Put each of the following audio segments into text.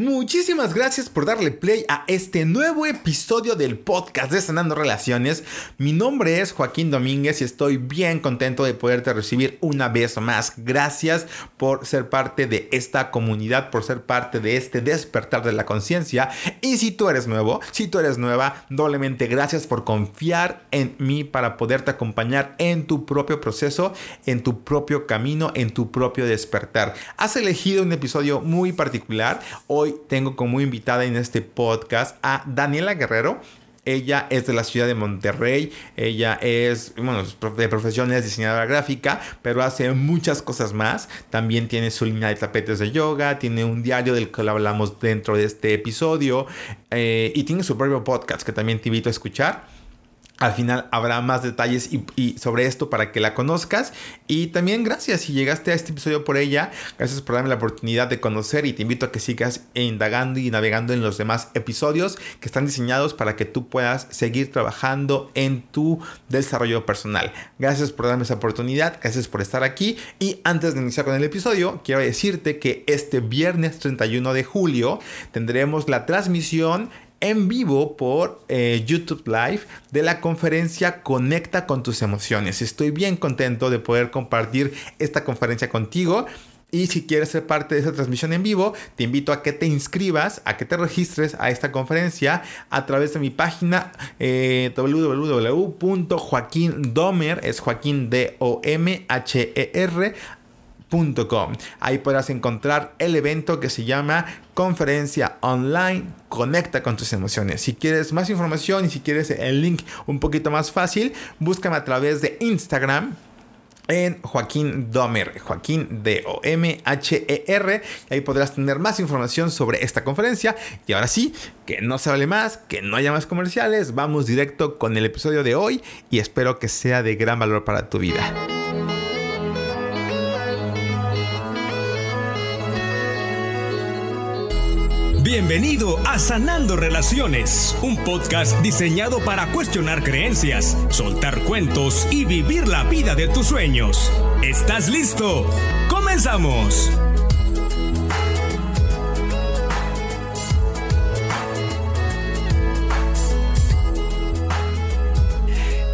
Muchísimas gracias por darle play a este nuevo episodio del podcast de Sanando Relaciones. Mi nombre es Joaquín Domínguez y estoy bien contento de poderte recibir una vez más. Gracias por ser parte de esta comunidad, por ser parte de este despertar de la conciencia. Y si tú eres nuevo, si tú eres nueva, doblemente gracias por confiar en mí para poderte acompañar en tu propio proceso, en tu propio camino, en tu propio despertar. Has elegido un episodio muy particular. Hoy tengo como invitada en este podcast a Daniela Guerrero. Ella es de la ciudad de Monterrey. Ella es, bueno, de profesión es diseñadora gráfica, pero hace muchas cosas más. También tiene su línea de tapetes de yoga, tiene un diario del que hablamos dentro de este episodio eh, y tiene su propio podcast que también te invito a escuchar. Al final habrá más detalles y, sobre esto para que la conozcas. Y también gracias si llegaste a este episodio por ella. Gracias por darme la oportunidad de conocer y te invito a que sigas indagando y navegando en los demás episodios que están diseñados para que tú puedas seguir trabajando en tu desarrollo personal. Gracias por darme esa oportunidad. Gracias por estar aquí. Y antes de iniciar con el episodio, quiero decirte que este viernes 31 de julio tendremos la transmisión en vivo por eh, YouTube Live de la conferencia Conecta con tus emociones. Estoy bien contento de poder compartir esta conferencia contigo. Y si quieres ser parte de esa transmisión en vivo, te invito a que te inscribas, a que te registres a esta conferencia a través de mi página eh, www.joaquindomer, es Joaquín D-O-M-H-E-R, Ahí podrás encontrar el evento que se llama Conferencia Online Conecta con tus emociones. Si quieres más información y si quieres el link un poquito más fácil, búscame a través de Instagram en Joaquín Domer, Joaquín D-O-M-H-E-R. Ahí podrás tener más información sobre esta conferencia. Y ahora sí, que no se hable más, que no haya más comerciales. Vamos directo con el episodio de hoy y espero que sea de gran valor para tu vida. Bienvenido a Sanando Relaciones, un podcast diseñado para cuestionar creencias, soltar cuentos y vivir la vida de tus sueños. ¿Estás listo? ¡Comenzamos!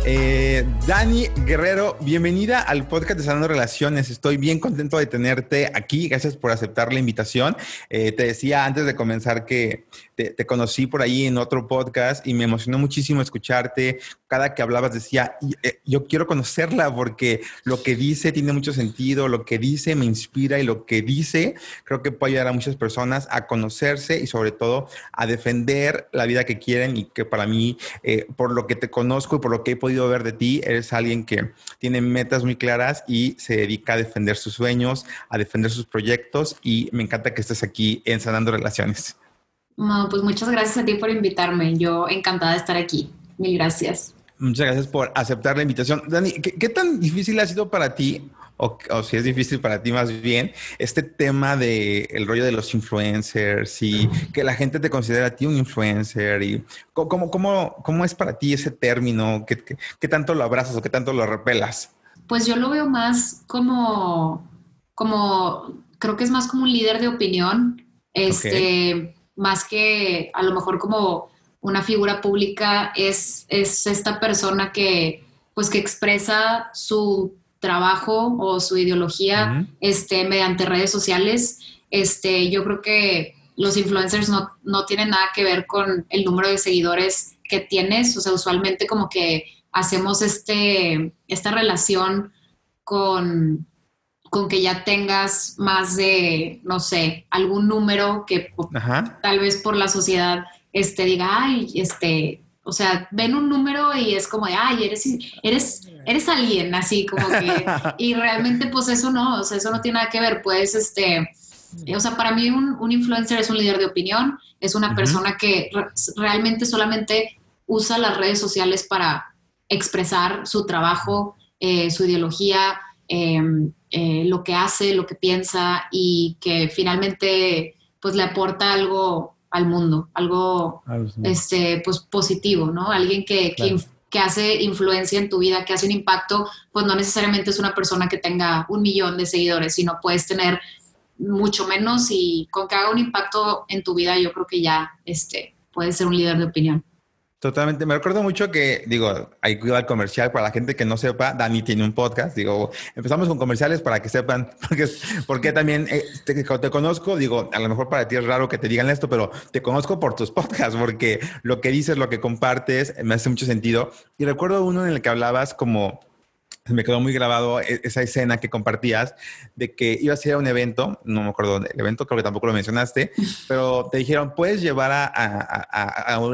Eh, Dani Guerrero, bienvenida al podcast de Sanando Relaciones. Estoy bien contento de tenerte aquí. Gracias por aceptar la invitación. Eh, te decía antes de comenzar que te, conocí por ahí en otro podcast y me emocionó muchísimo escucharte. Cada que hablabas decía, eh, yo quiero conocerla porque lo que dice tiene mucho sentido, lo que dice me inspira y lo que dice creo que puede ayudar a muchas personas a conocerse y sobre todo a defender la vida que quieren y que para mí, por lo que te conozco y por lo que he podido ver de ti, eres alguien que tiene metas muy claras y se dedica a defender sus sueños, a defender sus proyectos y me encanta que estés aquí en Sanando Relaciones. No, pues muchas gracias a ti por invitarme. Yo encantada de estar aquí. Mil gracias. Muchas gracias por aceptar la invitación. Dani, qué tan difícil ha sido para ti o, si es difícil para ti más bien, este tema de el rollo de los influencers y que la gente te considera a ti un influencer y cómo, cómo, cómo es para ti ese término, ¿Qué, ¿Qué, tanto lo abrazas o qué tanto lo repelas? Pues yo lo veo más como, como, creo que es más como un líder de opinión, este, más que a lo mejor como una figura pública, es, es esta persona que, pues que expresa su trabajo o su ideología este, mediante redes sociales. Este, yo creo que los influencers no, no, tienen nada que ver con el número de seguidores que tienes. O sea, usualmente como que hacemos este, esta relación con, con que ya tengas más de, no sé, algún número que tal vez por la sociedad este, diga, ay, este, o sea, ven un número y es como de, ay, eres, eres, eres alguien, así como que, y realmente pues eso no, o sea, eso no tiene nada que ver, pues, este, o sea, para mí un, un influencer es un líder de opinión, es una persona que realmente solamente usa las redes sociales para expresar su trabajo, eh, su ideología, em, eh, lo que hace, lo que piensa y que finalmente pues le aporta algo al mundo, algo este, pues, positivo, ¿no? Alguien que, que, hace influencia en tu vida, que hace un impacto, pues no necesariamente es una persona que tenga un millón de seguidores, sino puedes tener mucho menos y con que haga un impacto en tu vida, yo creo que ya este, puede ser un líder de opinión. Totalmente. Me recuerdo mucho que, digo, hay ir al comercial para la gente que no sepa. Dani tiene un podcast. Digo, empezamos con comerciales para que sepan, porque, porque también eh, te, conozco. Digo, a lo mejor para ti es raro que te digan esto, pero te conozco por tus podcasts, porque lo que dices, lo que compartes, me hace mucho sentido. Y recuerdo uno en el que hablabas como me quedó muy grabado e-, esa escena que compartías de que ibas a ir a un evento, no me acuerdo del evento, creo que tampoco lo mencionaste, pero te dijeron, puedes llevar a,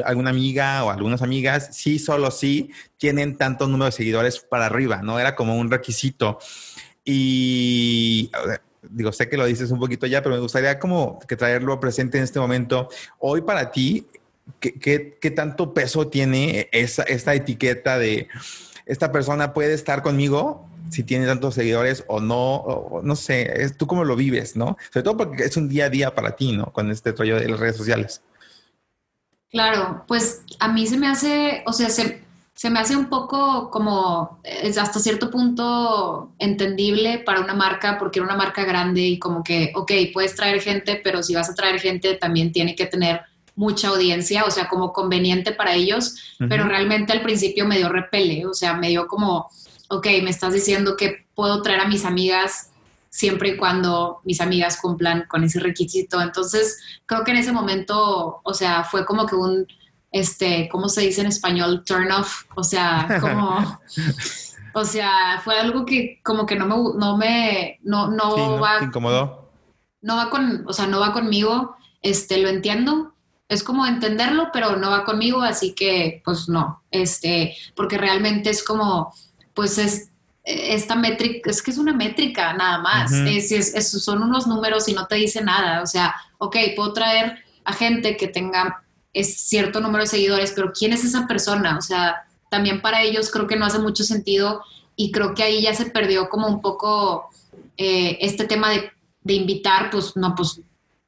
alguna amiga o algunas amigas, sí, solo sí, tienen tanto número de seguidores para arriba, ¿no? Era como un requisito. Y digo, sé que lo dices un poquito ya, pero me gustaría como que traerlo presente en este momento. Hoy para ti, ¿qué, qué, tanto peso tiene esa, esta etiqueta de esta persona puede estar conmigo si tiene tantos seguidores o no, no sé, es, tú cómo lo vives, ¿no? Sobre todo porque es un día a día para ti, ¿no? Con este rollo de las redes sociales. Claro, pues a mí se me hace, o sea, se, se me hace un poco como es hasta cierto punto entendible para una marca, porque era una marca grande y como que, ok, puedes traer gente, pero si vas a traer gente también tiene que tener mucha audiencia, o sea, como conveniente para ellos, pero realmente al principio me dio repele, o sea, me dio como, ok, me estás diciendo que puedo traer a mis amigas siempre y cuando mis amigas cumplan con ese requisito. Entonces, creo que en ese momento, o sea, fue como que un, este, ¿cómo se dice en español? Turn off, o sea, como... O sea, fue algo que como que no me, no me, no, no, va. incomodó. No va con, o sea, no va conmigo. Este, lo entiendo, es como entenderlo, pero no va conmigo, así que pues no, este, porque realmente es como, pues es esta métrica, es que es una métrica nada más, es, son unos números y no te dice nada, o sea, ok, puedo traer a gente que tenga es cierto número de seguidores, pero ¿quién es esa persona? O sea, también para ellos creo que no hace mucho sentido y creo que ahí ya se perdió como un poco eh, este tema de, de invitar, pues no, pues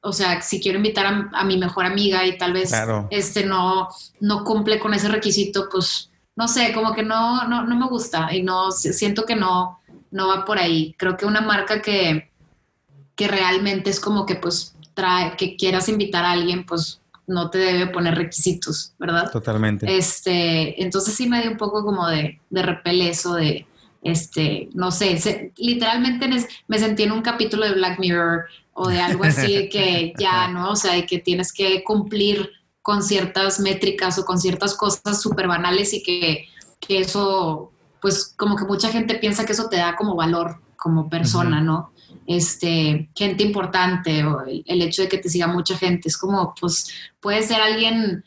o sea, si quiero invitar a, mi mejor amiga y tal vez este no, no cumple con ese requisito, pues no sé, como que no, no, no me gusta y no siento que no, no va por ahí. Creo que una marca que, que realmente es como que pues trae, que quieras invitar a alguien, pues no te debe poner requisitos, ¿verdad? Totalmente. Este, entonces sí me dio un poco como de, de repel eso de, este, no sé, literalmente me sentí en un capítulo de Black Mirror o de algo así que ya, ¿no? O sea, que tienes que cumplir con ciertas métricas o con ciertas cosas súper banales y que, que, eso, pues como que mucha gente piensa que eso te da como valor como persona, ¿no? Este, gente importante o el, hecho de que te siga mucha gente, es como, pues puede ser alguien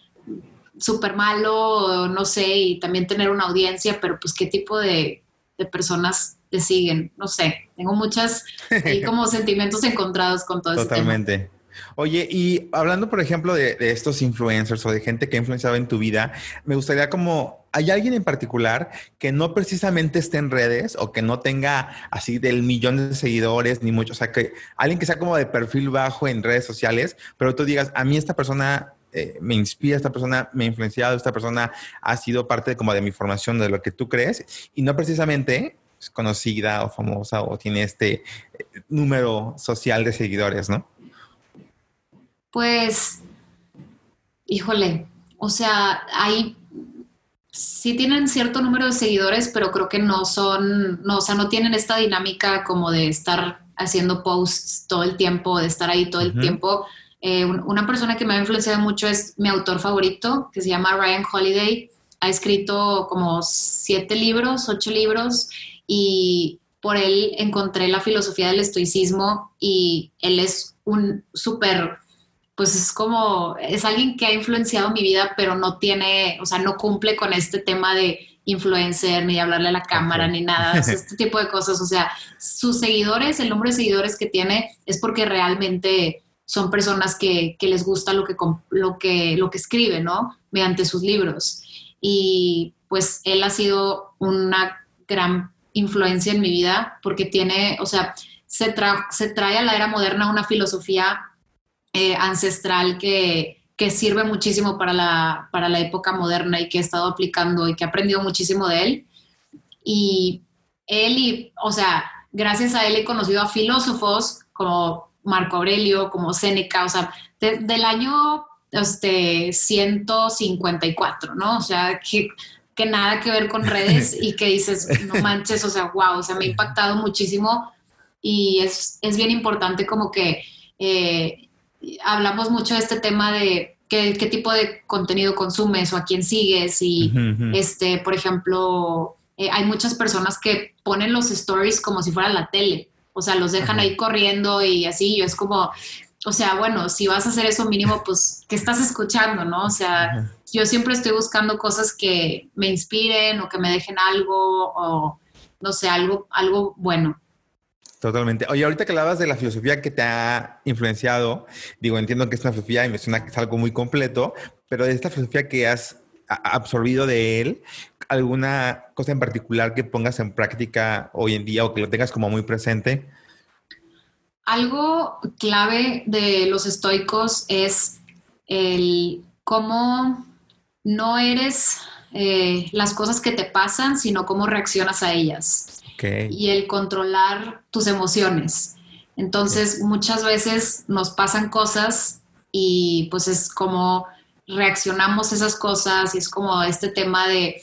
súper malo, no sé, y también tener una audiencia, pero pues qué tipo de, de personas te siguen. No sé, tengo muchas hay como sentimientos encontrados con todo Totalmente. Ese tema. Oye, y hablando, por ejemplo, de, estos influencers o de gente que ha influenciado en tu vida, me gustaría como, ¿hay alguien en particular que no precisamente esté en redes o que no tenga así del millón de seguidores ni mucho? O sea, que alguien que sea como de perfil bajo en redes sociales, pero tú digas, a mí esta persona eh, me inspira, esta persona me ha influenciado, esta persona ha sido parte como de mi formación, de lo que tú crees, y no precisamente es conocida o famosa o tiene este eh, número social de seguidores, ¿no? Pues, híjole, o sea, hay, sí tienen cierto número de seguidores, pero creo que no son, no, o sea, no tienen esta dinámica como de estar haciendo posts todo el tiempo, de estar ahí todo el tiempo. Eh, una persona que me ha influenciado mucho es mi autor favorito, que se llama Ryan Holiday. Ha escrito como siete libros, ocho libros, y por él encontré la filosofía del estoicismo y él es un súper, pues es como, es alguien que ha influenciado mi vida, pero no tiene, o sea, no cumple con este tema de influencer, ni hablarle a la cámara, ni nada, este tipo de cosas. O sea, sus seguidores, el número de seguidores que tiene es porque realmente son personas que, que les gusta lo que, lo, que, lo que escribe, ¿no? Mediante sus libros. Y pues él ha sido una gran influencia en mi vida porque tiene, o sea, se, se trae a la era moderna una filosofía eh, ancestral que, que, sirve muchísimo para la, para la época moderna y que he estado aplicando y que he aprendido muchísimo de él. Y él, y, o sea, gracias a él he conocido a filósofos como Marco Aurelio, como Séneca, o sea, del año este, 154, ¿no? O sea, que, que nada que ver con redes y que dices, no manches, o sea, wow, o sea, me ha impactado muchísimo y es, es bien importante como que eh, hablamos mucho de este tema de qué, qué, tipo de contenido consumes o a quién sigues y, este, por ejemplo, eh, hay muchas personas que ponen los stories como si fuera la tele, o sea, los dejan ahí corriendo y así, yo es como, o sea, bueno, si vas a hacer eso mínimo, pues, ¿qué estás escuchando, no? O sea, yo siempre estoy buscando cosas que me inspiren o que me dejen algo o, no sé, algo, algo bueno. Totalmente. Oye, ahorita que hablabas de la filosofía que te ha influenciado, digo, entiendo que es una filosofía y me suena que es algo muy completo, pero de esta filosofía que has absorbido de él, ¿alguna cosa en particular que pongas en práctica hoy en día o que lo tengas como muy presente? Algo clave de los estoicos es el cómo no eres eh, las cosas que te pasan, sino cómo reaccionas a ellas y el controlar tus emociones. Entonces, muchas veces nos pasan cosas y pues es como reaccionamos esas cosas y es como este tema de,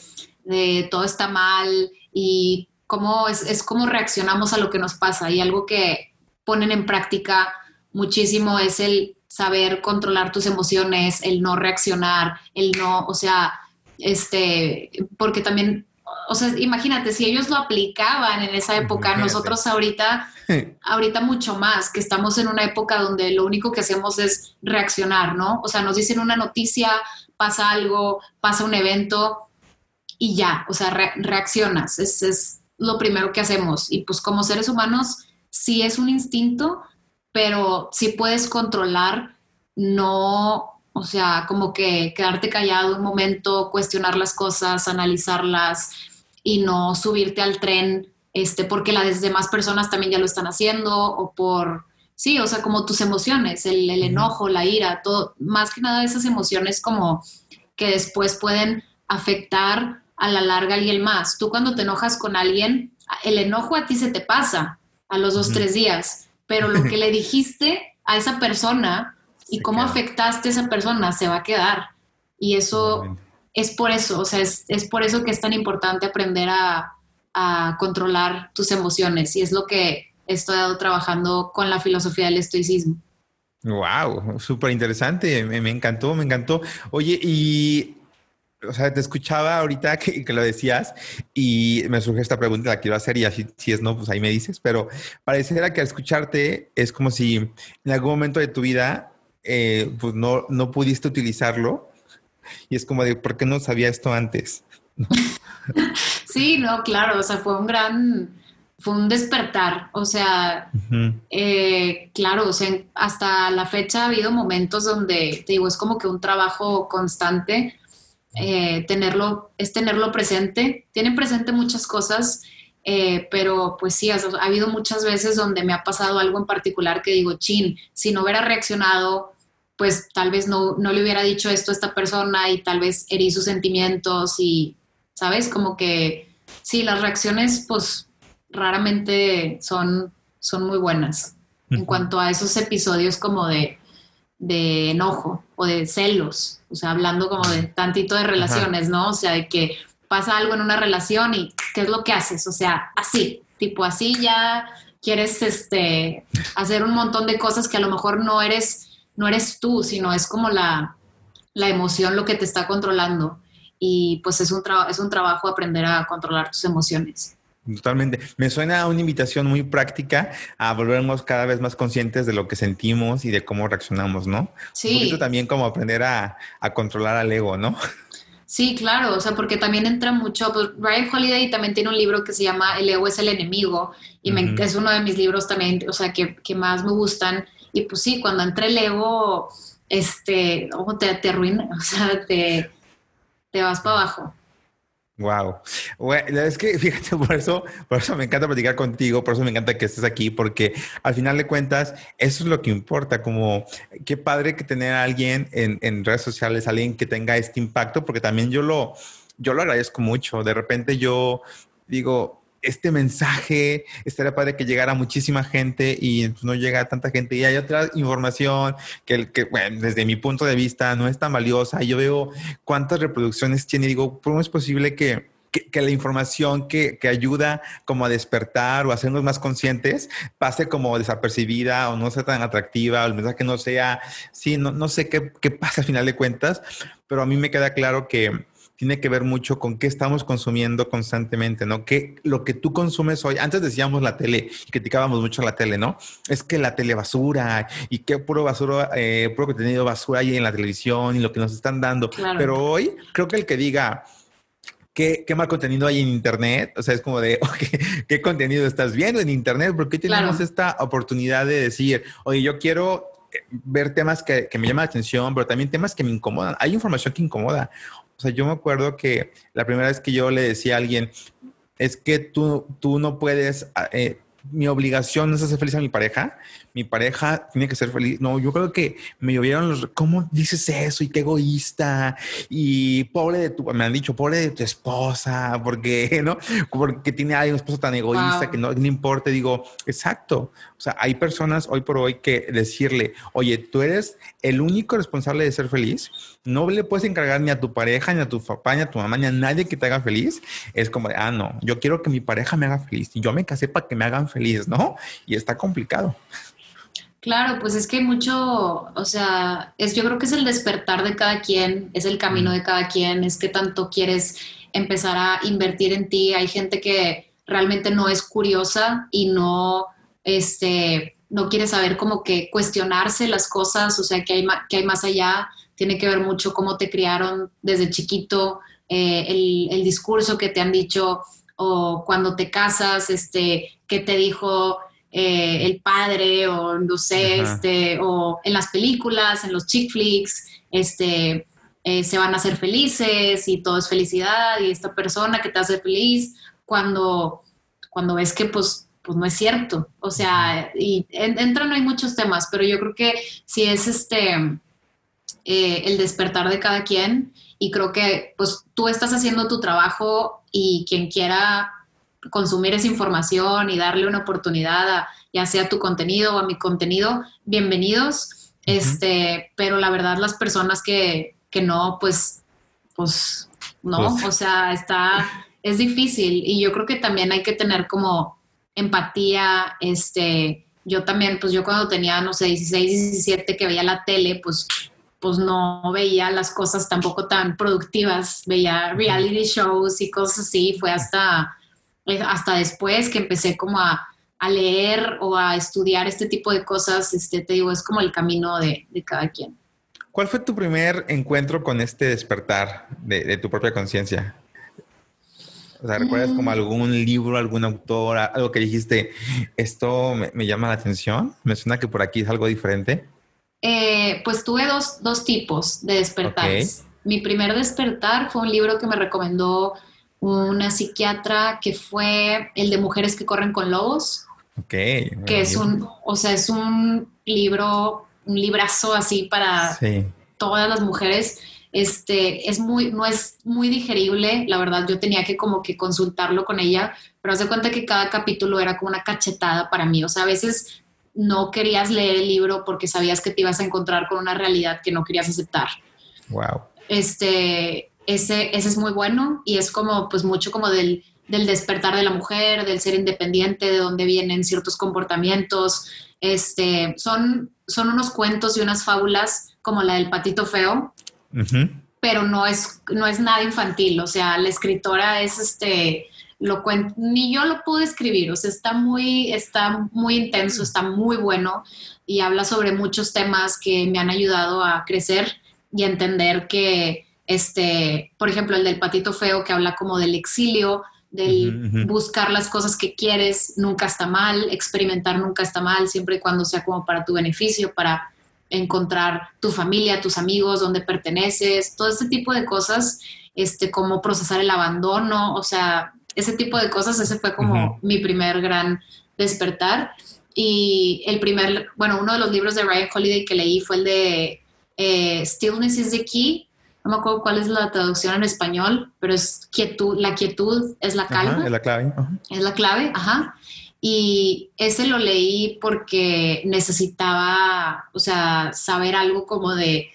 todo está mal y cómo es, es cómo reaccionamos a lo que nos pasa. Y algo que ponen en práctica muchísimo es el saber controlar tus emociones, el no reaccionar, el no, o sea, este, porque también o sea, imagínate, si ellos lo aplicaban en esa época, nosotros ahorita, ahorita mucho más, que estamos en una época donde lo único que hacemos es reaccionar, ¿no? O sea, nos dicen una noticia, pasa algo, pasa un evento y ya, o sea, reaccionas, es, es lo primero que hacemos. Y pues como seres humanos, sí es un instinto, pero sí puedes controlar, no o sea, como que quedarte callado un momento, cuestionar las cosas, analizarlas y no subirte al tren, este, porque las demás personas también ya lo están haciendo o por, sí, o sea, como tus emociones, el, enojo, la ira, todo, más que nada esas emociones como que después pueden afectar a la larga a alguien más. Tú cuando te enojas con alguien, el enojo a ti se te pasa a los dos, tres días, pero lo que le dijiste a esa persona y cómo afectaste a esa persona se va a quedar. Y eso es por eso, o sea, es, por eso que es tan importante aprender a, controlar tus emociones y es lo que he estado trabajando con la filosofía del estoicismo. Wow, súper interesante, me, encantó, me encantó. Oye, y o sea, te escuchaba ahorita que, que, lo decías y me surge esta pregunta, la quiero hacer y así, si es no, pues ahí me dices, pero pareciera que al escucharte es como si en algún momento de tu vida eh, pues no, no pudiste utilizarlo. Y es como de, ¿por qué no sabía esto antes? sí, no, claro, o sea, fue un gran, fue un despertar, o sea, eh, claro, o sea, hasta la fecha ha habido momentos donde, te digo, es como que un trabajo constante, eh, tenerlo, es tenerlo presente, tienen presente muchas cosas, pero pues sí, ha habido muchas veces donde me ha pasado algo en particular que digo, chin, si no hubiera reaccionado pues tal vez no, no le hubiera dicho esto a esta persona y tal vez herí sus sentimientos y, ¿sabes? Como que sí, las reacciones pues raramente son, son muy buenas en cuanto a esos episodios como de, de, enojo o de celos, o sea, hablando como de tantito de relaciones, ¿no? O sea, de que pasa algo en una relación y ¿qué es lo que haces? O sea, así, tipo así ya quieres este, hacer un montón de cosas que a lo mejor no eres no eres tú, sino es como la, emoción lo que te está controlando. Y pues es un, es un trabajo aprender a controlar tus emociones. Totalmente. Me suena a una invitación muy práctica a volvernos cada vez más conscientes de lo que sentimos y de cómo reaccionamos, ¿no? Sí. Un poquito también como aprender a, controlar al ego, ¿no? Sí, claro, o sea, porque también entra mucho, pues Ryan Holiday también tiene un libro que se llama El ego es el enemigo y es uno de mis libros también, o sea, que, que más me gustan y pues sí, cuando entra el ego, este, te, te arruina, o sea, te, te vas para abajo. Wow. es que fíjate, por eso, por eso me encanta platicar contigo, por eso me encanta que estés aquí, porque al final de cuentas, eso es lo que importa, como qué padre que tener a alguien en, en redes sociales, alguien que tenga este impacto, porque también yo lo, yo lo agradezco mucho. De repente yo digo, este mensaje, estaría padre que llegara muchísima gente y pues, no llega tanta gente. Y hay otra información que, que bueno, desde mi punto de vista no es tan valiosa. Yo veo cuántas reproducciones tiene y digo, ¿cómo es posible que que, la información que, que, ayuda como a despertar o a hacernos más conscientes pase como desapercibida o no sea tan atractiva o el mensaje no sea, sí, no, no sé qué, qué pasa al final de cuentas, pero a mí me queda claro que tiene que ver mucho con qué estamos consumiendo constantemente, ¿no? Que lo que tú consumes hoy, antes decíamos la tele y criticábamos mucho la tele, ¿no? Es que la tele basura y qué puro basura, eh, puro contenido basura hay en la televisión y lo que nos están dando. Pero hoy creo que el que diga, ¿Qué, ¿qué, mal contenido hay en Internet? O sea, es como de, ¿qué contenido estás viendo en Internet? ¿Por qué tenemos esta oportunidad de decir, oye, yo quiero eh, ver temas que, que, me llaman la atención, pero también temas que me incomodan? Hay información que incomoda. O sea, yo me acuerdo que la primera vez que yo le decía a alguien, es que tú, tú no puedes, eh, mi obligación es hacer feliz a mi pareja, mi pareja tiene que ser feliz. No, yo creo que me llovieron los, ¿cómo dices eso? Y qué egoísta. Y pobre de tu, me han dicho, pobre de tu esposa, porque, ¿no? Porque tiene a una esposa tan egoísta que no le importa. Digo, exacto. O sea, hay personas hoy por hoy que decirle, oye, tú eres el único responsable de ser feliz. No le puedes encargar ni a tu pareja, ni a tu papá, ni a tu mamá, ni a nadie que te haga feliz. Es como ah, no, yo quiero que mi pareja me haga feliz. Y yo me casé para que me hagan feliz, ¿no? Y está complicado. Claro, pues es que mucho, o sea, es, yo creo que es el despertar de cada quien, es el camino de cada quien, es que tanto quieres empezar a invertir en ti. Hay gente que realmente no es curiosa y no, este, no quiere saber como que cuestionarse las cosas, o sea, que hay, que hay más allá. Tiene que ver mucho cómo te criaron desde chiquito, eh, el, el discurso que te han dicho o cuando te casas, este, que te dijo eh, el padre o no sé, este, o en las películas, en los chick flicks, este, eh, se van a hacer felices y todo es felicidad y esta persona que te hace feliz cuando, cuando ves que pues, pues no es cierto. O sea, y entran hay muchos temas, pero yo creo que si es este eh, el despertar de cada quien y creo que pues tú estás haciendo tu trabajo y quien quiera consumir esa información y darle una oportunidad a ya sea tu contenido o a mi contenido, bienvenidos. Este, pero la verdad las personas que, que no, pues, pues, no, pues. o sea, está, es difícil. Y yo creo que también hay que tener como empatía, este, yo también, pues yo cuando tenía, no sé, 16, 17 que veía la tele, pues pues no veía las cosas tampoco tan productivas, veía reality shows y cosas así, fue hasta hasta después que empecé como a, leer o a estudiar este tipo de cosas, este, te digo, es como el camino de, cada quien. ¿Cuál fue tu primer encuentro con este despertar de, tu propia conciencia? O sea, ¿recuerdas como mm. algún libro, algún autor, algo que dijiste, esto me, llama la atención? Me suena que por aquí es algo diferente. Eh, pues tuve dos, dos, tipos de despertares. Mi primer despertar fue un libro que me recomendó una psiquiatra que fue el de Mujeres que corren con lobos. Ok. Que es un, o sea, es un libro, un librazo así para todas las mujeres. Este, es muy, no es muy digerible, la verdad, yo tenía que como que consultarlo con ella, pero hace cuenta que cada capítulo era como una cachetada para mí, o sea, a veces no querías leer el libro porque sabías que te ibas a encontrar con una realidad que no querías aceptar. Wow. Este, ese, ese es muy bueno y es como, pues mucho como del, del despertar de la mujer, del ser independiente, de dónde vienen ciertos comportamientos. Este, son, son unos cuentos y unas fábulas como la del patito feo, pero no es, no es nada infantil. O sea, la escritora es este, lo ni yo lo pude escribir, o sea, está muy, está muy intenso, está muy bueno y habla sobre muchos temas que me han ayudado a crecer y a entender que este, por ejemplo, el del patito feo que habla como del exilio, del buscar las cosas que quieres, nunca está mal, experimentar nunca está mal, siempre y cuando sea como para tu beneficio, para encontrar tu familia, tus amigos, dónde perteneces, todo este tipo de cosas, este, cómo procesar el abandono, o sea, ese tipo de cosas, ese fue como mi primer gran despertar. Y el primer, bueno, uno de los libros de Ryan Holiday que leí fue el de eh, Stillness is the Key, no me acuerdo cuál es la traducción en español, pero es quietud, la quietud es la calma. es la clave. Es la clave, ajá. Y ese lo leí porque necesitaba, o sea, saber algo como de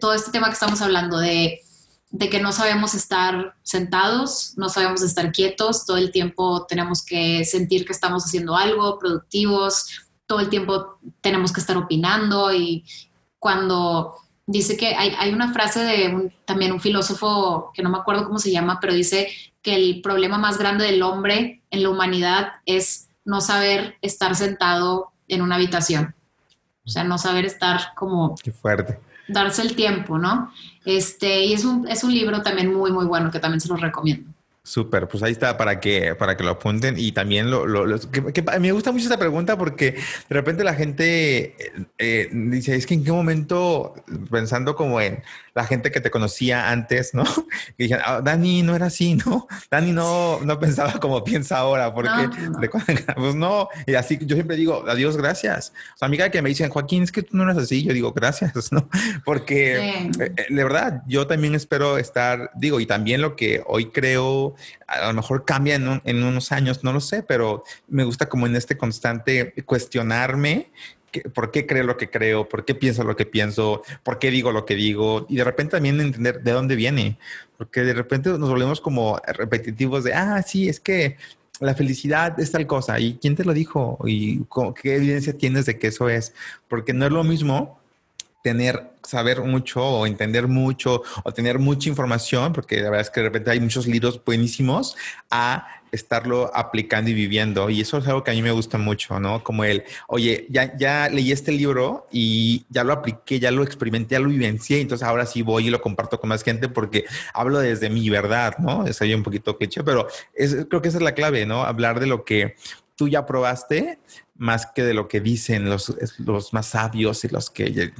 todo este tema que estamos hablando, de, de que no sabemos estar sentados, no sabemos estar quietos, todo el tiempo tenemos que sentir que estamos haciendo algo, productivos, todo el tiempo tenemos que estar opinando y cuando dice que hay, hay una frase de también un filósofo que no me acuerdo cómo se llama, pero dice que el problema más grande del hombre en la humanidad es no saber estar sentado en una habitación. O sea, no saber estar como... Qué fuerte. Darse el tiempo, ¿no? Este, y es un, es un libro también muy, muy bueno que también se los recomiendo. Súper, pues ahí está para que, para que lo apunten y también lo, lo, que, me gusta mucho esta pregunta porque de repente la gente eh, dice, es que en qué momento, pensando como en la gente que te conocía antes, ¿no? Que dijeron, ah, Dani no era así, ¿no? Dani no, no pensaba como piensa ahora, porque pues no, y así yo siempre digo, adiós, gracias. O sea, amiga que me dicen, Joaquín, es que tú no eres así, yo digo, gracias, ¿no? Porque eh, eh, de verdad, yo también espero estar, digo, y también lo que hoy creo, a lo mejor cambia en, en unos años, no lo sé, pero me gusta como en este constante cuestionarme por qué creo lo que creo, por qué pienso lo que pienso, por qué digo lo que digo, y de repente también entender de dónde viene, porque de repente nos volvemos como repetitivos de, ah, sí, es que la felicidad es tal cosa, y quién te lo dijo, y qué evidencia tienes de que eso es, porque no es lo mismo tener, saber mucho o entender mucho o tener mucha información, porque la verdad es que de repente hay muchos libros buenísimos, a estarlo aplicando y viviendo. Y eso es algo que a mí me gusta mucho, ¿no? Como el, oye, ya, ya leí este libro y ya lo apliqué, ya lo experimenté, ya lo vivencié, entonces ahora sí voy y lo comparto con más gente porque hablo desde mi verdad, ¿no? Es ahí un poquito cliché, pero es, creo que esa es la clave, ¿no? Hablar de lo que tú ya probaste más que de lo que dicen los, los más sabios y los que,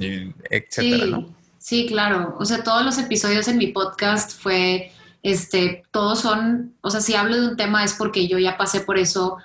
etcétera, ¿no? Sí, claro. O sea, todos los episodios en mi podcast fue este, todos son, o sea, si hablo de un tema es porque yo ya pasé por eso,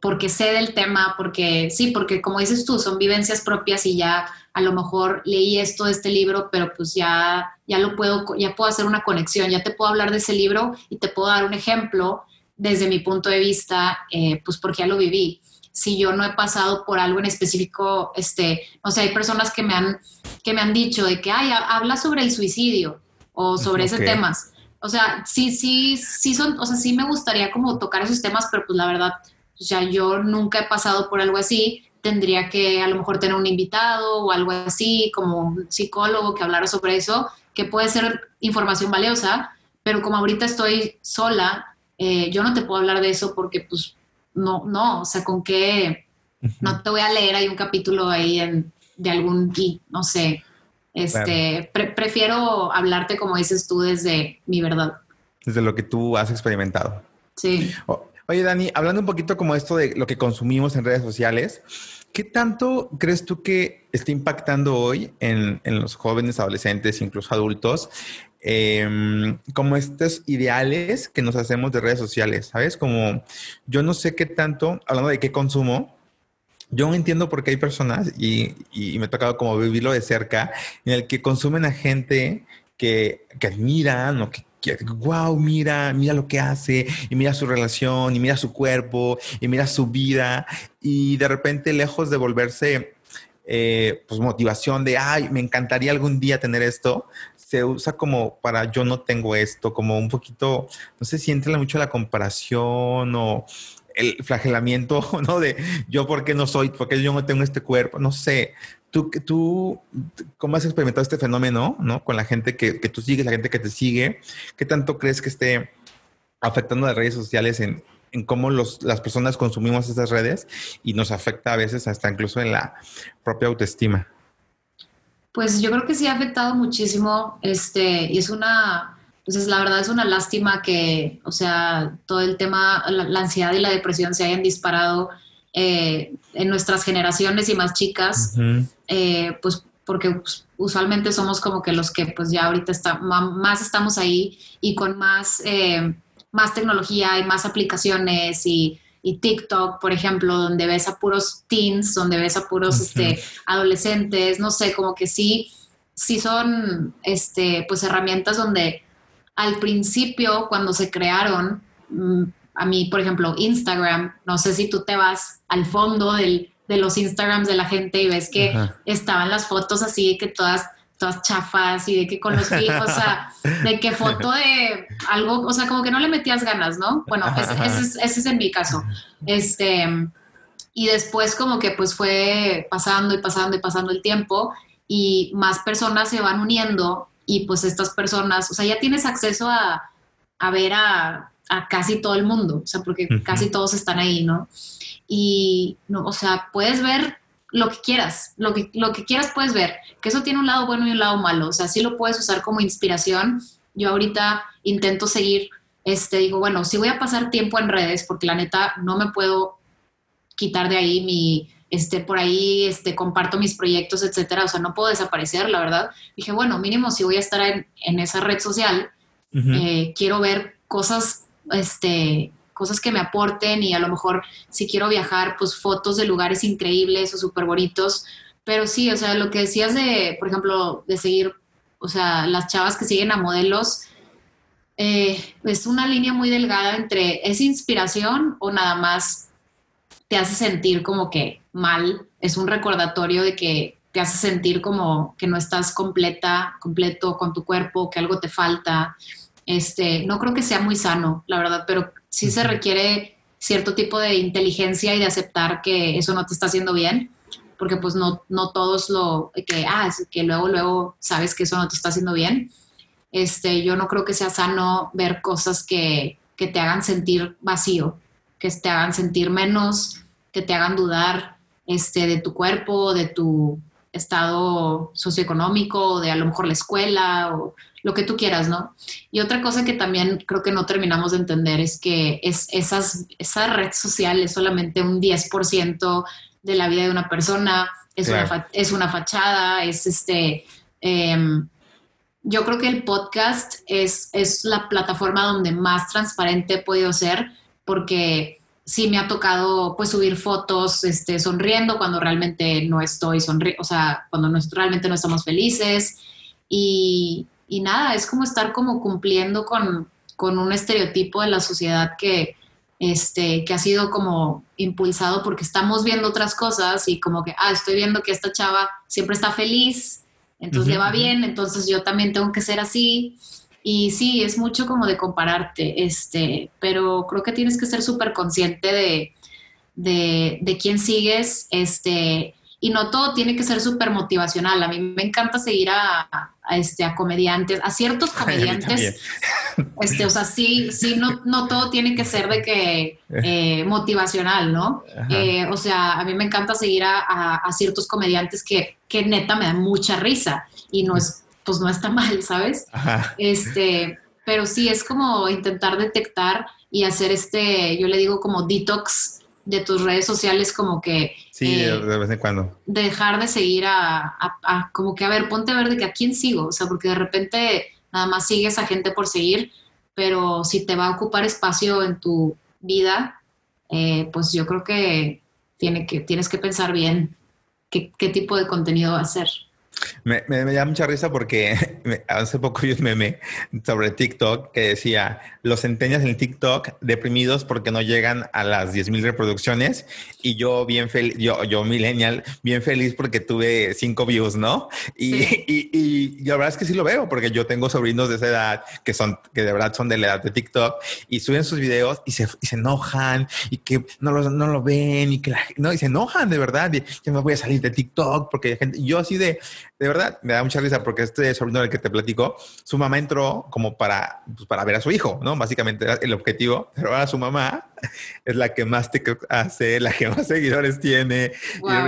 porque sé del tema, porque sí, porque como dices tú, son vivencias propias y ya a lo mejor leí esto de este libro, pero pues ya, ya lo puedo, ya puedo hacer una conexión, ya te puedo hablar de ese libro y te puedo dar un ejemplo desde mi punto de vista, eh, pues porque ya lo viví. Si yo no he pasado por algo en específico, este, o sea, hay personas que me han, que me han dicho de que, ay, habla sobre el suicidio o sobre ese temas o sea, sí, sí, sí son, o sea, sí me gustaría como tocar esos temas, pero pues la verdad, o sea, yo nunca he pasado por algo así. Tendría que a lo mejor tener un invitado o algo así, como un psicólogo que hablara sobre eso, que puede ser información valiosa, pero como ahorita estoy sola, eh, yo no te puedo hablar de eso porque pues no, no, o sea, con qué, no te voy a leer ahí un capítulo ahí en, de algún, no sé, este, prefiero hablarte, como dices tú, desde mi verdad. Desde lo que tú has experimentado. Sí. oye, Dani, hablando un poquito como esto de lo que consumimos en redes sociales, ¿qué tanto crees tú que está impactando hoy en, los jóvenes, adolescentes, incluso adultos, em, como estos ideales que nos hacemos de redes sociales? ¿Sabes? Como yo no sé qué tanto, hablando de qué consumo, yo entiendo por qué hay personas, y, me ha tocado como vivirlo de cerca, en el que consumen a gente que, que admiran o que, que, wow, mira, mira lo que hace, y mira su relación, y mira su cuerpo, y mira su vida, y de repente lejos de volverse eh, pues motivación de, ay, me encantaría algún día tener esto, se usa como para yo no tengo esto, como un poquito, no sé si entra mucho la comparación o el flagelamiento, ¿no? De yo, ¿por qué no soy? ¿Por qué yo no tengo este cuerpo? No sé. ¿Tú, tú cómo has experimentado este fenómeno, ¿no? Con la gente que, que tú sigues, la gente que te sigue. ¿Qué tanto crees que esté afectando las redes sociales en, en cómo las personas consumimos estas redes y nos afecta a veces hasta incluso en la propia autoestima? Pues yo creo que sí ha afectado muchísimo, este, y es una, entonces, la verdad es una lástima que, o sea, todo el tema, la, ansiedad y la depresión se hayan disparado eh, en nuestras generaciones y más chicas, eh, pues porque pues, usualmente somos como que los que pues ya ahorita está, más estamos ahí y con más, eh, más tecnología y más aplicaciones y, y, TikTok, por ejemplo, donde ves a puros teens, donde ves a puros este, adolescentes, no sé, como que sí sí son, este, pues herramientas donde al principio, cuando se crearon, mm, a mí, por ejemplo, Instagram, no sé si tú te vas al fondo del, de los Instagrams de la gente y ves que estaban las fotos así, que todas todas chafas y de que con los hijos, o sea, de que foto de algo, o sea, como que no le metías ganas, ¿no? Bueno, ese, es, en mi caso. Este, y después como que pues fue pasando y pasando y pasando el tiempo y más personas se van uniendo y pues estas personas, o sea, ya tienes acceso a, a ver a, a, casi todo el mundo, o sea, porque casi todos están ahí, ¿no? Y, no, o sea, puedes ver lo que quieras, lo que, lo que quieras puedes ver, que eso tiene un lado bueno y un lado malo, o sea, sí lo puedes usar como inspiración. Yo ahorita intento seguir, este, digo, bueno, si voy a pasar tiempo en redes, porque la neta no me puedo quitar de ahí mi, este, por ahí, este, comparto mis proyectos, etcétera, o sea, no puedo desaparecer, la verdad. Dije, bueno, mínimo si voy a estar en, en esa red social, eh, quiero ver cosas, este, cosas que me aporten y a lo mejor si quiero viajar, pues fotos de lugares increíbles o súper bonitos. Pero sí, o sea, lo que decías de, por ejemplo, de seguir, o sea, las chavas que siguen a modelos, eh, es una línea muy delgada entre es inspiración o nada más te hace sentir como que mal, es un recordatorio de que te hace sentir como que no estás completa, completo con tu cuerpo, que algo te falta. Este, no creo que sea muy sano, la verdad, pero sí se requiere cierto tipo de inteligencia y de aceptar que eso no te está haciendo bien, porque pues no, no todos lo, que, ah, que luego, luego sabes que eso no te está haciendo bien. Este, yo no creo que sea sano ver cosas que, que te hagan sentir vacío, que te hagan sentir menos, que te hagan dudar este, de tu cuerpo, de tu estado socioeconómico, de a lo mejor la escuela o lo que tú quieras, ¿no? Y otra cosa que también creo que no terminamos de entender es que es, esas, esa red social es solamente un 10% de la vida de una persona, es, una, es una fachada, es este... Em, yo creo que el podcast es, es la plataforma donde más transparente he podido ser porque sí me ha tocado pues subir fotos este, sonriendo cuando realmente no estoy sonriendo, o sea, cuando no, realmente no estamos felices y, y nada, es como estar como cumpliendo con, un estereotipo de la sociedad que, este, que ha sido como impulsado porque estamos viendo otras cosas y como que, ah, estoy viendo que esta chava siempre está feliz, entonces le va bien, entonces yo también tengo que ser así. Y sí, es mucho como de compararte, este, pero creo que tienes que ser súper consciente de, de, de, quién sigues, este, y no todo tiene que ser súper motivacional. A mí me encanta seguir a, este, a comediantes, a ciertos comediantes. este, o sea, sí, sí, no, no todo tiene que ser de que eh, motivacional, ¿no? Eh, o sea, a mí me encanta seguir a, ciertos comediantes que, que, neta me dan mucha risa y no es, pues no está mal, ¿sabes? Este, pero sí es como intentar detectar y hacer este, yo le digo como detox de tus redes sociales como que... Sí, de eh, vez en cuando. Dejar de seguir a, como que, a ver, ponte a ver de que a quién sigo, o sea, porque de repente nada más sigues a gente por seguir, pero si te va a ocupar espacio en tu vida, eh, pues yo creo que, tiene que tienes que pensar bien qué, qué tipo de contenido va a ser. Me, me, da mucha risa porque hace poco vi un meme sobre TikTok que decía, los centenias en TikTok deprimidos porque no llegan a las 10.000 reproducciones y yo bien feliz, yo, yo millennial, bien feliz porque tuve 5 views, ¿no? Y, y, y, la verdad es que sí lo veo porque yo tengo sobrinos de esa edad que son, que de verdad son de la edad de TikTok y suben sus videos y se, y se enojan y que no lo, no lo ven y que no, y se enojan de verdad y que me voy a salir de TikTok porque gente, yo así de de verdad, me da mucha risa porque este sobrino del que te platico, su mamá entró como para, pues, para ver a su hijo, ¿no? Básicamente era el objetivo, pero ahora su mamá es la que más te hace, la que más seguidores tiene.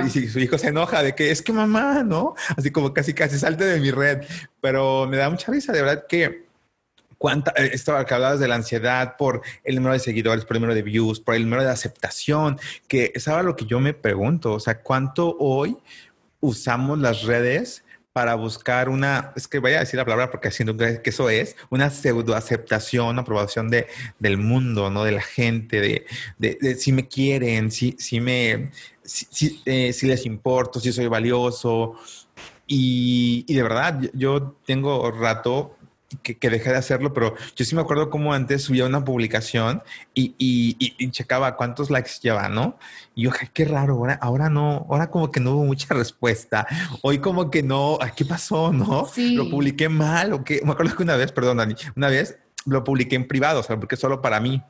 Y, si su hijo se enoja de que es que mamá, ¿no? Así como casi, casi salte de mi red. Pero me da mucha risa, de verdad que cuánta, eh, esto que hablabas de la ansiedad por el número de seguidores, por el número de views, por el número de aceptación, que es ahora lo que yo me pregunto, o sea, ¿cuánto hoy usamos las redes para buscar una, es que voy a decir la palabra porque siento que eso es, una pseudo aceptación, aprobación de, del mundo, ¿no? De la gente, de, de, si me quieren, si, si me, si, eh, si, les importo, si soy valioso. y, de verdad, yo tengo rato que, dejé de hacerlo, pero yo sí me acuerdo cómo antes subía una publicación y, y, checaba cuántos likes lleva, ¿no? Y yo, qué raro, ahora, ahora no, ahora como que no hubo mucha respuesta. Hoy como que no, ¿qué pasó, no? Lo publiqué mal o qué. Me acuerdo que una vez, perdón, Dani, una vez lo publiqué en privado, o sea, porque solo para mí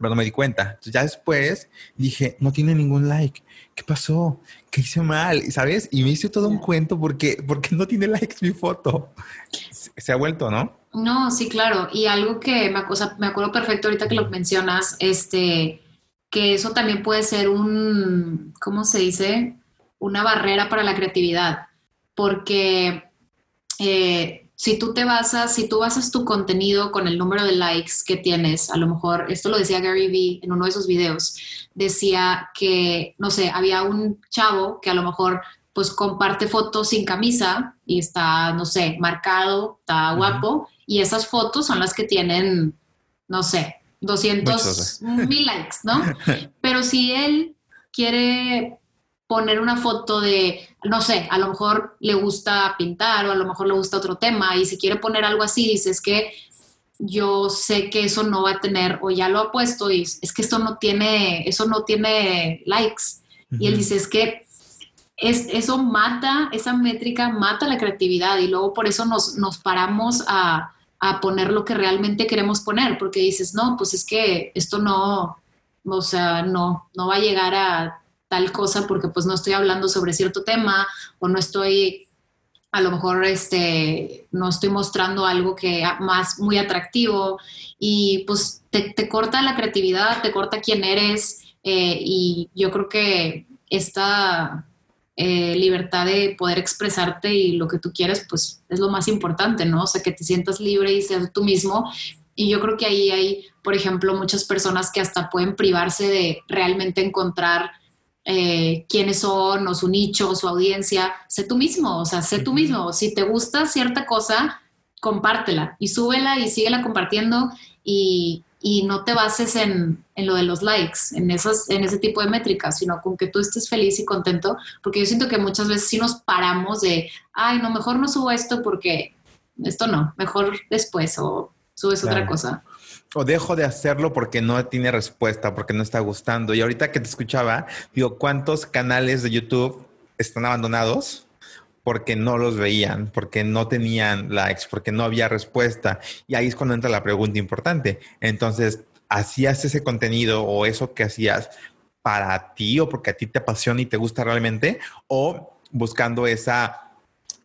pero no me di cuenta. Entonces ya después dije, no tiene ningún like. ¿Qué pasó? ¿Qué hice mal? ¿Sabes? Y me hice todo un cuento porque, porque no tiene likes mi foto. Se ha vuelto, ¿no? No, sí, claro. Y algo que me, me acuerdo perfecto ahorita que lo mencionas, este, que eso también puede ser un, ¿cómo se dice? Una barrera para la creatividad. Porque eh, si tú te basas, si tú basas tu contenido con el número de likes que tienes, a lo mejor, esto lo decía Gary Vee en uno de sus videos, decía que, no sé, había un chavo que a lo mejor pues comparte fotos sin camisa y está, no sé, marcado, está guapo, y esas fotos son las que tienen, no sé, 200 mil likes, ¿no? Pero si él quiere poner una foto de, no sé, a lo mejor le gusta pintar o a lo mejor le gusta otro tema y si quiere poner algo así, dices que yo sé que eso no va a tener, o ya lo ha puesto y es que esto no tiene, eso no tiene likes. Y él dice, es que es, eso mata, esa métrica mata la creatividad y luego por eso nos, nos paramos a, a, poner lo que realmente queremos poner, porque dices, no, pues es que esto no, o sea, no, no va a llegar a tal cosa porque pues no estoy hablando sobre cierto tema o no estoy a lo mejor este, no estoy mostrando algo que más muy atractivo y pues te, corta la creatividad, te corta quién eres eh, y yo creo que esta eh, libertad de poder expresarte y lo que tú quieres pues es lo más importante, ¿no? O sea, que te sientas libre y ser tú mismo. Y yo creo que ahí hay, por ejemplo, muchas personas que hasta pueden privarse de realmente encontrar eh, quiénes son o su nicho, su audiencia, sé tú mismo, o sea, sé tú mismo. Si te gusta cierta cosa, compártela y súbela y síguela compartiendo y, y no te bases en, en, lo de los likes, en, esas, en ese tipo de métricas, sino con que tú estés feliz y contento, porque yo siento que muchas veces sí nos paramos de, ay, no, mejor no subo esto porque esto no, mejor después o subes otra cosa o dejo de hacerlo porque no tiene respuesta, porque no está gustando. Y ahorita que te escuchaba, digo, ¿cuántos canales de YouTube están abandonados? Porque no los veían, porque no tenían likes, porque no había respuesta. Y ahí es cuando entra la pregunta importante. Entonces, ¿hacías ese contenido o eso que hacías para ti o porque a ti te apasiona y te gusta realmente? ¿O buscando esa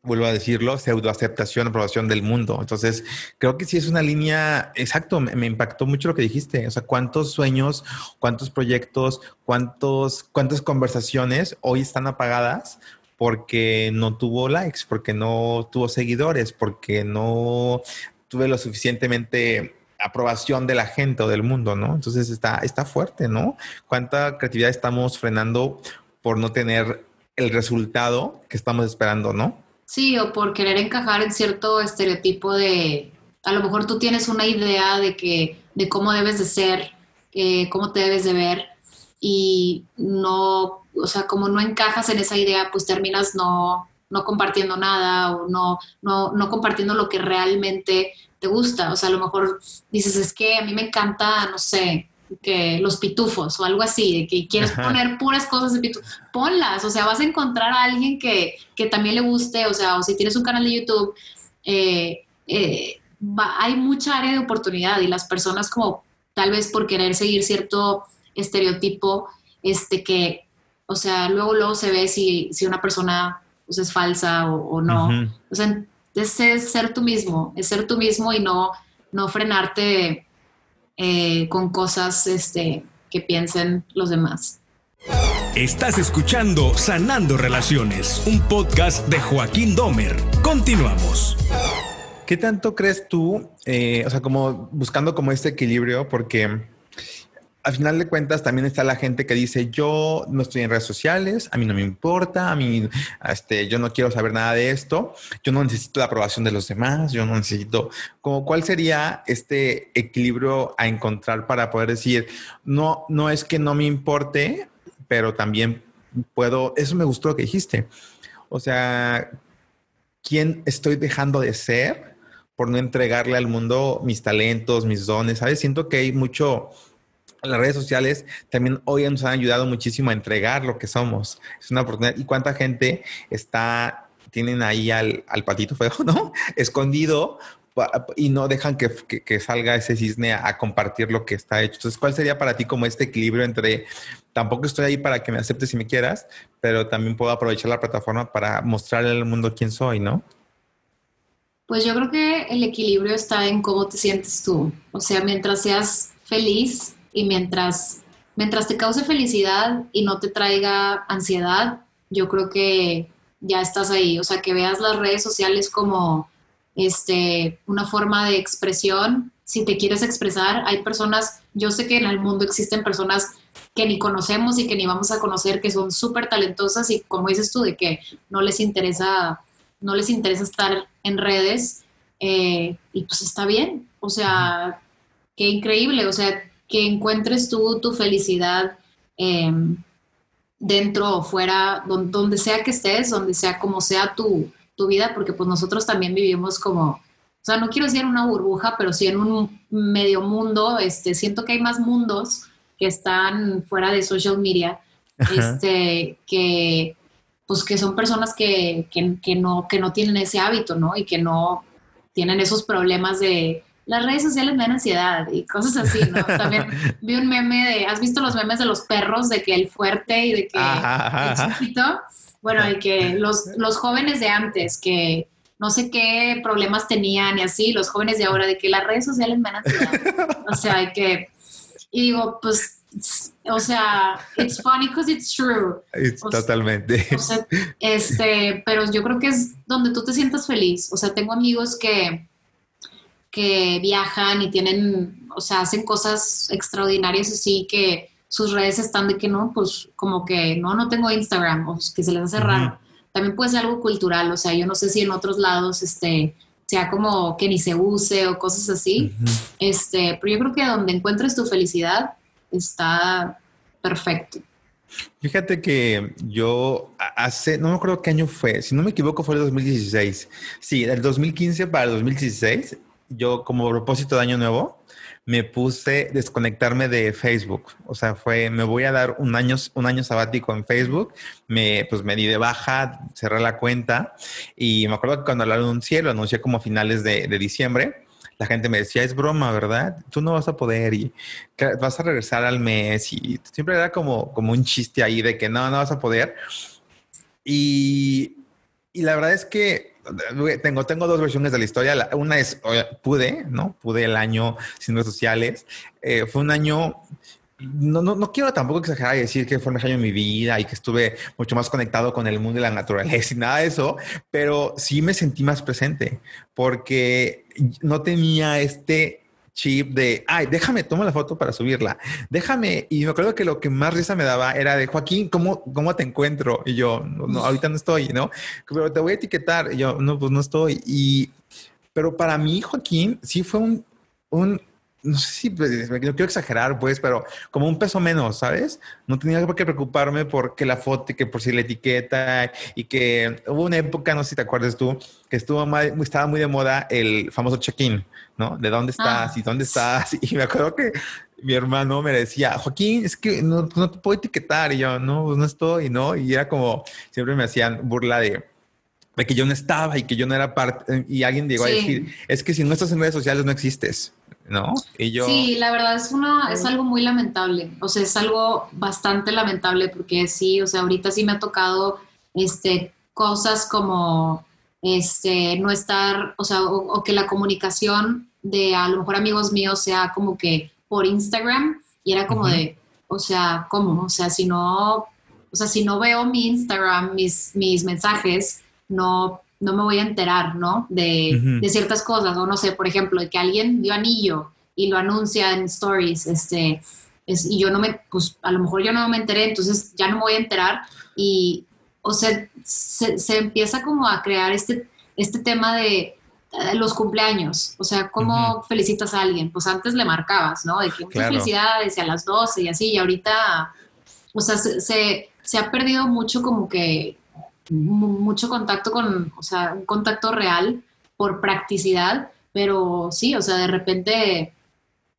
vuelvo a decirlo, pseudoaceptación, aprobación del mundo. Entonces, creo que sí es una línea, exacto, me, impactó mucho lo que dijiste. O sea, cuántos sueños, cuántos proyectos, cuántos, cuántas conversaciones hoy están apagadas porque no tuvo likes, porque no tuvo seguidores, porque no tuve lo suficientemente aprobación de la gente o del mundo, ¿no? Entonces está, está fuerte, ¿no? ¿Cuánta creatividad estamos frenando por no tener el resultado que estamos esperando, ¿no? Sí, o por querer encajar en cierto estereotipo de, a lo mejor tú tienes una idea de que, de cómo debes de ser, eh, cómo te debes de ver, y no, o sea, como no encajas en esa idea, pues terminas no, no compartiendo nada o no, no, no compartiendo lo que realmente te gusta. O sea, a lo mejor dices, es que a mí me encanta, no sé, que los pitufos o algo así, de que quieres poner puras cosas de pitufos, ponlas, o sea, vas a encontrar a alguien que, también le guste, o sea, o si tienes un canal de YouTube, eh, eh, hay mucha área de oportunidad y las personas como tal vez por querer seguir cierto estereotipo, este que, o sea, luego luego se ve si, si una persona pues, es falsa o, no. O sea, es ser, tú mismo, es ser tú mismo y no, no frenarte eh, con cosas este, que piensen los demás. Estás escuchando Sanando Relaciones, un podcast de Joaquín Domer. Continuamos. ¿Qué tanto crees tú, eh, o sea, como buscando como este equilibrio, porque al final de cuentas también está la gente que dice, yo no estoy en redes sociales, a mí no me importa, a mí, este, yo no quiero saber nada de esto, yo no necesito la aprobación de los demás, yo no necesito, cuál sería este equilibrio a encontrar para poder decir, no, no es que no me importe, pero también puedo, eso me gustó lo que dijiste. O sea, quién estoy dejando de ser por no entregarle al mundo mis talentos, mis dones, ¿sabes? Siento que hay mucho, las redes sociales también hoy nos han ayudado muchísimo a entregar lo que somos. Es una oportunidad. ¿Y cuánta gente está, tienen ahí al, al patito feo, ¿no? Escondido y no dejan que, que, salga ese cisne a, compartir lo que está hecho. Entonces, ¿cuál sería para ti como este equilibrio entre tampoco estoy ahí para que me aceptes si me quieras, pero también puedo aprovechar la plataforma para mostrarle al mundo quién soy, ¿no? Pues yo creo que el equilibrio está en cómo te sientes tú. O sea, mientras seas feliz y mientras, mientras te cause felicidad y no te traiga ansiedad, yo creo que ya estás ahí. O sea, que veas las redes sociales como este, una forma de expresión. Si te quieres expresar, hay personas, yo sé que en el mundo existen personas que ni conocemos y que ni vamos a conocer, que son súper talentosas y como dices tú, de que no les interesa, no les interesa estar en redes, eh, y pues está bien, o sea, qué increíble, o sea, que encuentres tú tu felicidad em, dentro o fuera, donde, donde, sea que estés, donde sea como sea tu, tu vida, porque pues nosotros también vivimos como, o sea, no quiero decir en una burbuja, pero sí en un medio mundo, este, siento que hay más mundos que están fuera de social media, este, que pues que son personas que, que, que, no, que no tienen ese hábito, ¿no? Y que no tienen esos problemas de las redes sociales me dan ansiedad y cosas así, ¿no? También vi un meme de, ¿has visto los memes de los perros de que el fuerte y de que el chiquito? Bueno, y que los, los jóvenes de antes, que no sé qué problemas tenían y así, los jóvenes de ahora, de que las redes sociales me han O sea, hay que... Y digo, pues, o sea, it's funny because it's true. totalmente. este, pero yo creo que es donde tú te sientas feliz. O sea, tengo amigos que, que viajan y tienen, o sea, hacen cosas extraordinarias así que sus redes están de que no, pues como que no, no tengo Instagram o que se les hace raro. También puede ser algo cultural, o sea, yo no sé si en otros lados este, sea como que ni se use o cosas así, este, pero yo creo que donde encuentres tu felicidad está perfecto. Fíjate que yo hace, no me acuerdo qué año fue, si no me equivoco fue el 2016. Sí, del 2015 para el 2016, yo como propósito de año nuevo, me puse desconectarme de Facebook. O sea, fue, me voy a dar un año, un año sabático en Facebook. Me, pues me di de baja, cerré la cuenta y me acuerdo que cuando lo anuncié, lo anuncié como finales de, diciembre. La gente me decía, es broma, ¿verdad? Tú no vas a poder y vas a regresar al mes y siempre era como, como un chiste ahí de que no, no vas a poder. Y, y la verdad es que tengo, tengo dos versiones de la historia. una es, pude, ¿no? Pude el año sin redes sociales. Eh, fue un año, no, no, no, quiero tampoco exagerar y decir que fue un año en mi vida y que estuve mucho más conectado con el mundo y la naturaleza y nada de eso, pero sí me sentí más presente porque no tenía este chip de, ay, déjame, toma la foto para subirla, déjame. Y me acuerdo que lo que más risa me daba era de, Joaquín, ¿cómo, cómo te encuentro? Y yo, no, ahorita no estoy, ¿no? Pero te voy a etiquetar. Y yo, no, pues no estoy. Y, pero para mí, Joaquín, sí fue un, un no sé si pues, no quiero exagerar, pues, pero como un peso menos, ¿sabes? No tenía por qué preocuparme por que la foto, que por si la etiqueta y que hubo una época, no sé si te acuerdas tú, que estuvo estaba muy de moda el famoso check-in, ¿no? De dónde estás ah. y dónde estás. Y me acuerdo que mi hermano me decía, Joaquín, es que no, no te puedo etiquetar. Y yo, no, pues no estoy, ¿no? Y era como, siempre me hacían burla de, de que yo no estaba y que yo no era parte. Y alguien llegó a decir, es que si no estás en redes sociales no existes. ¿No? Y yo... Sí, la verdad es, una, es algo muy lamentable, o sea, es algo bastante lamentable porque sí, o sea, ahorita sí me ha tocado este, cosas como este, no estar, o sea, o, que la comunicación de a lo mejor amigos míos sea como que por Instagram y era como de, o sea, ¿cómo? O sea, si no, o sea, si no veo mi Instagram, mis, mis mensajes, no no me voy a enterar, ¿no? De, ciertas cosas, o no sé, por ejemplo, de que alguien dio anillo y lo anuncia en stories, este, es, y yo no me, pues a lo mejor yo no me enteré, entonces ya no me voy a enterar y, o sea, se, empieza como a crear este, este tema de los cumpleaños, o sea, ¿cómo felicitas a alguien? Pues antes le marcabas, ¿no? De que muchas felicidades y a las 12 y así, y ahorita, o sea, se, se ha perdido mucho como que mucho contacto con, o sea, un contacto real por practicidad, pero sí, o sea, de repente,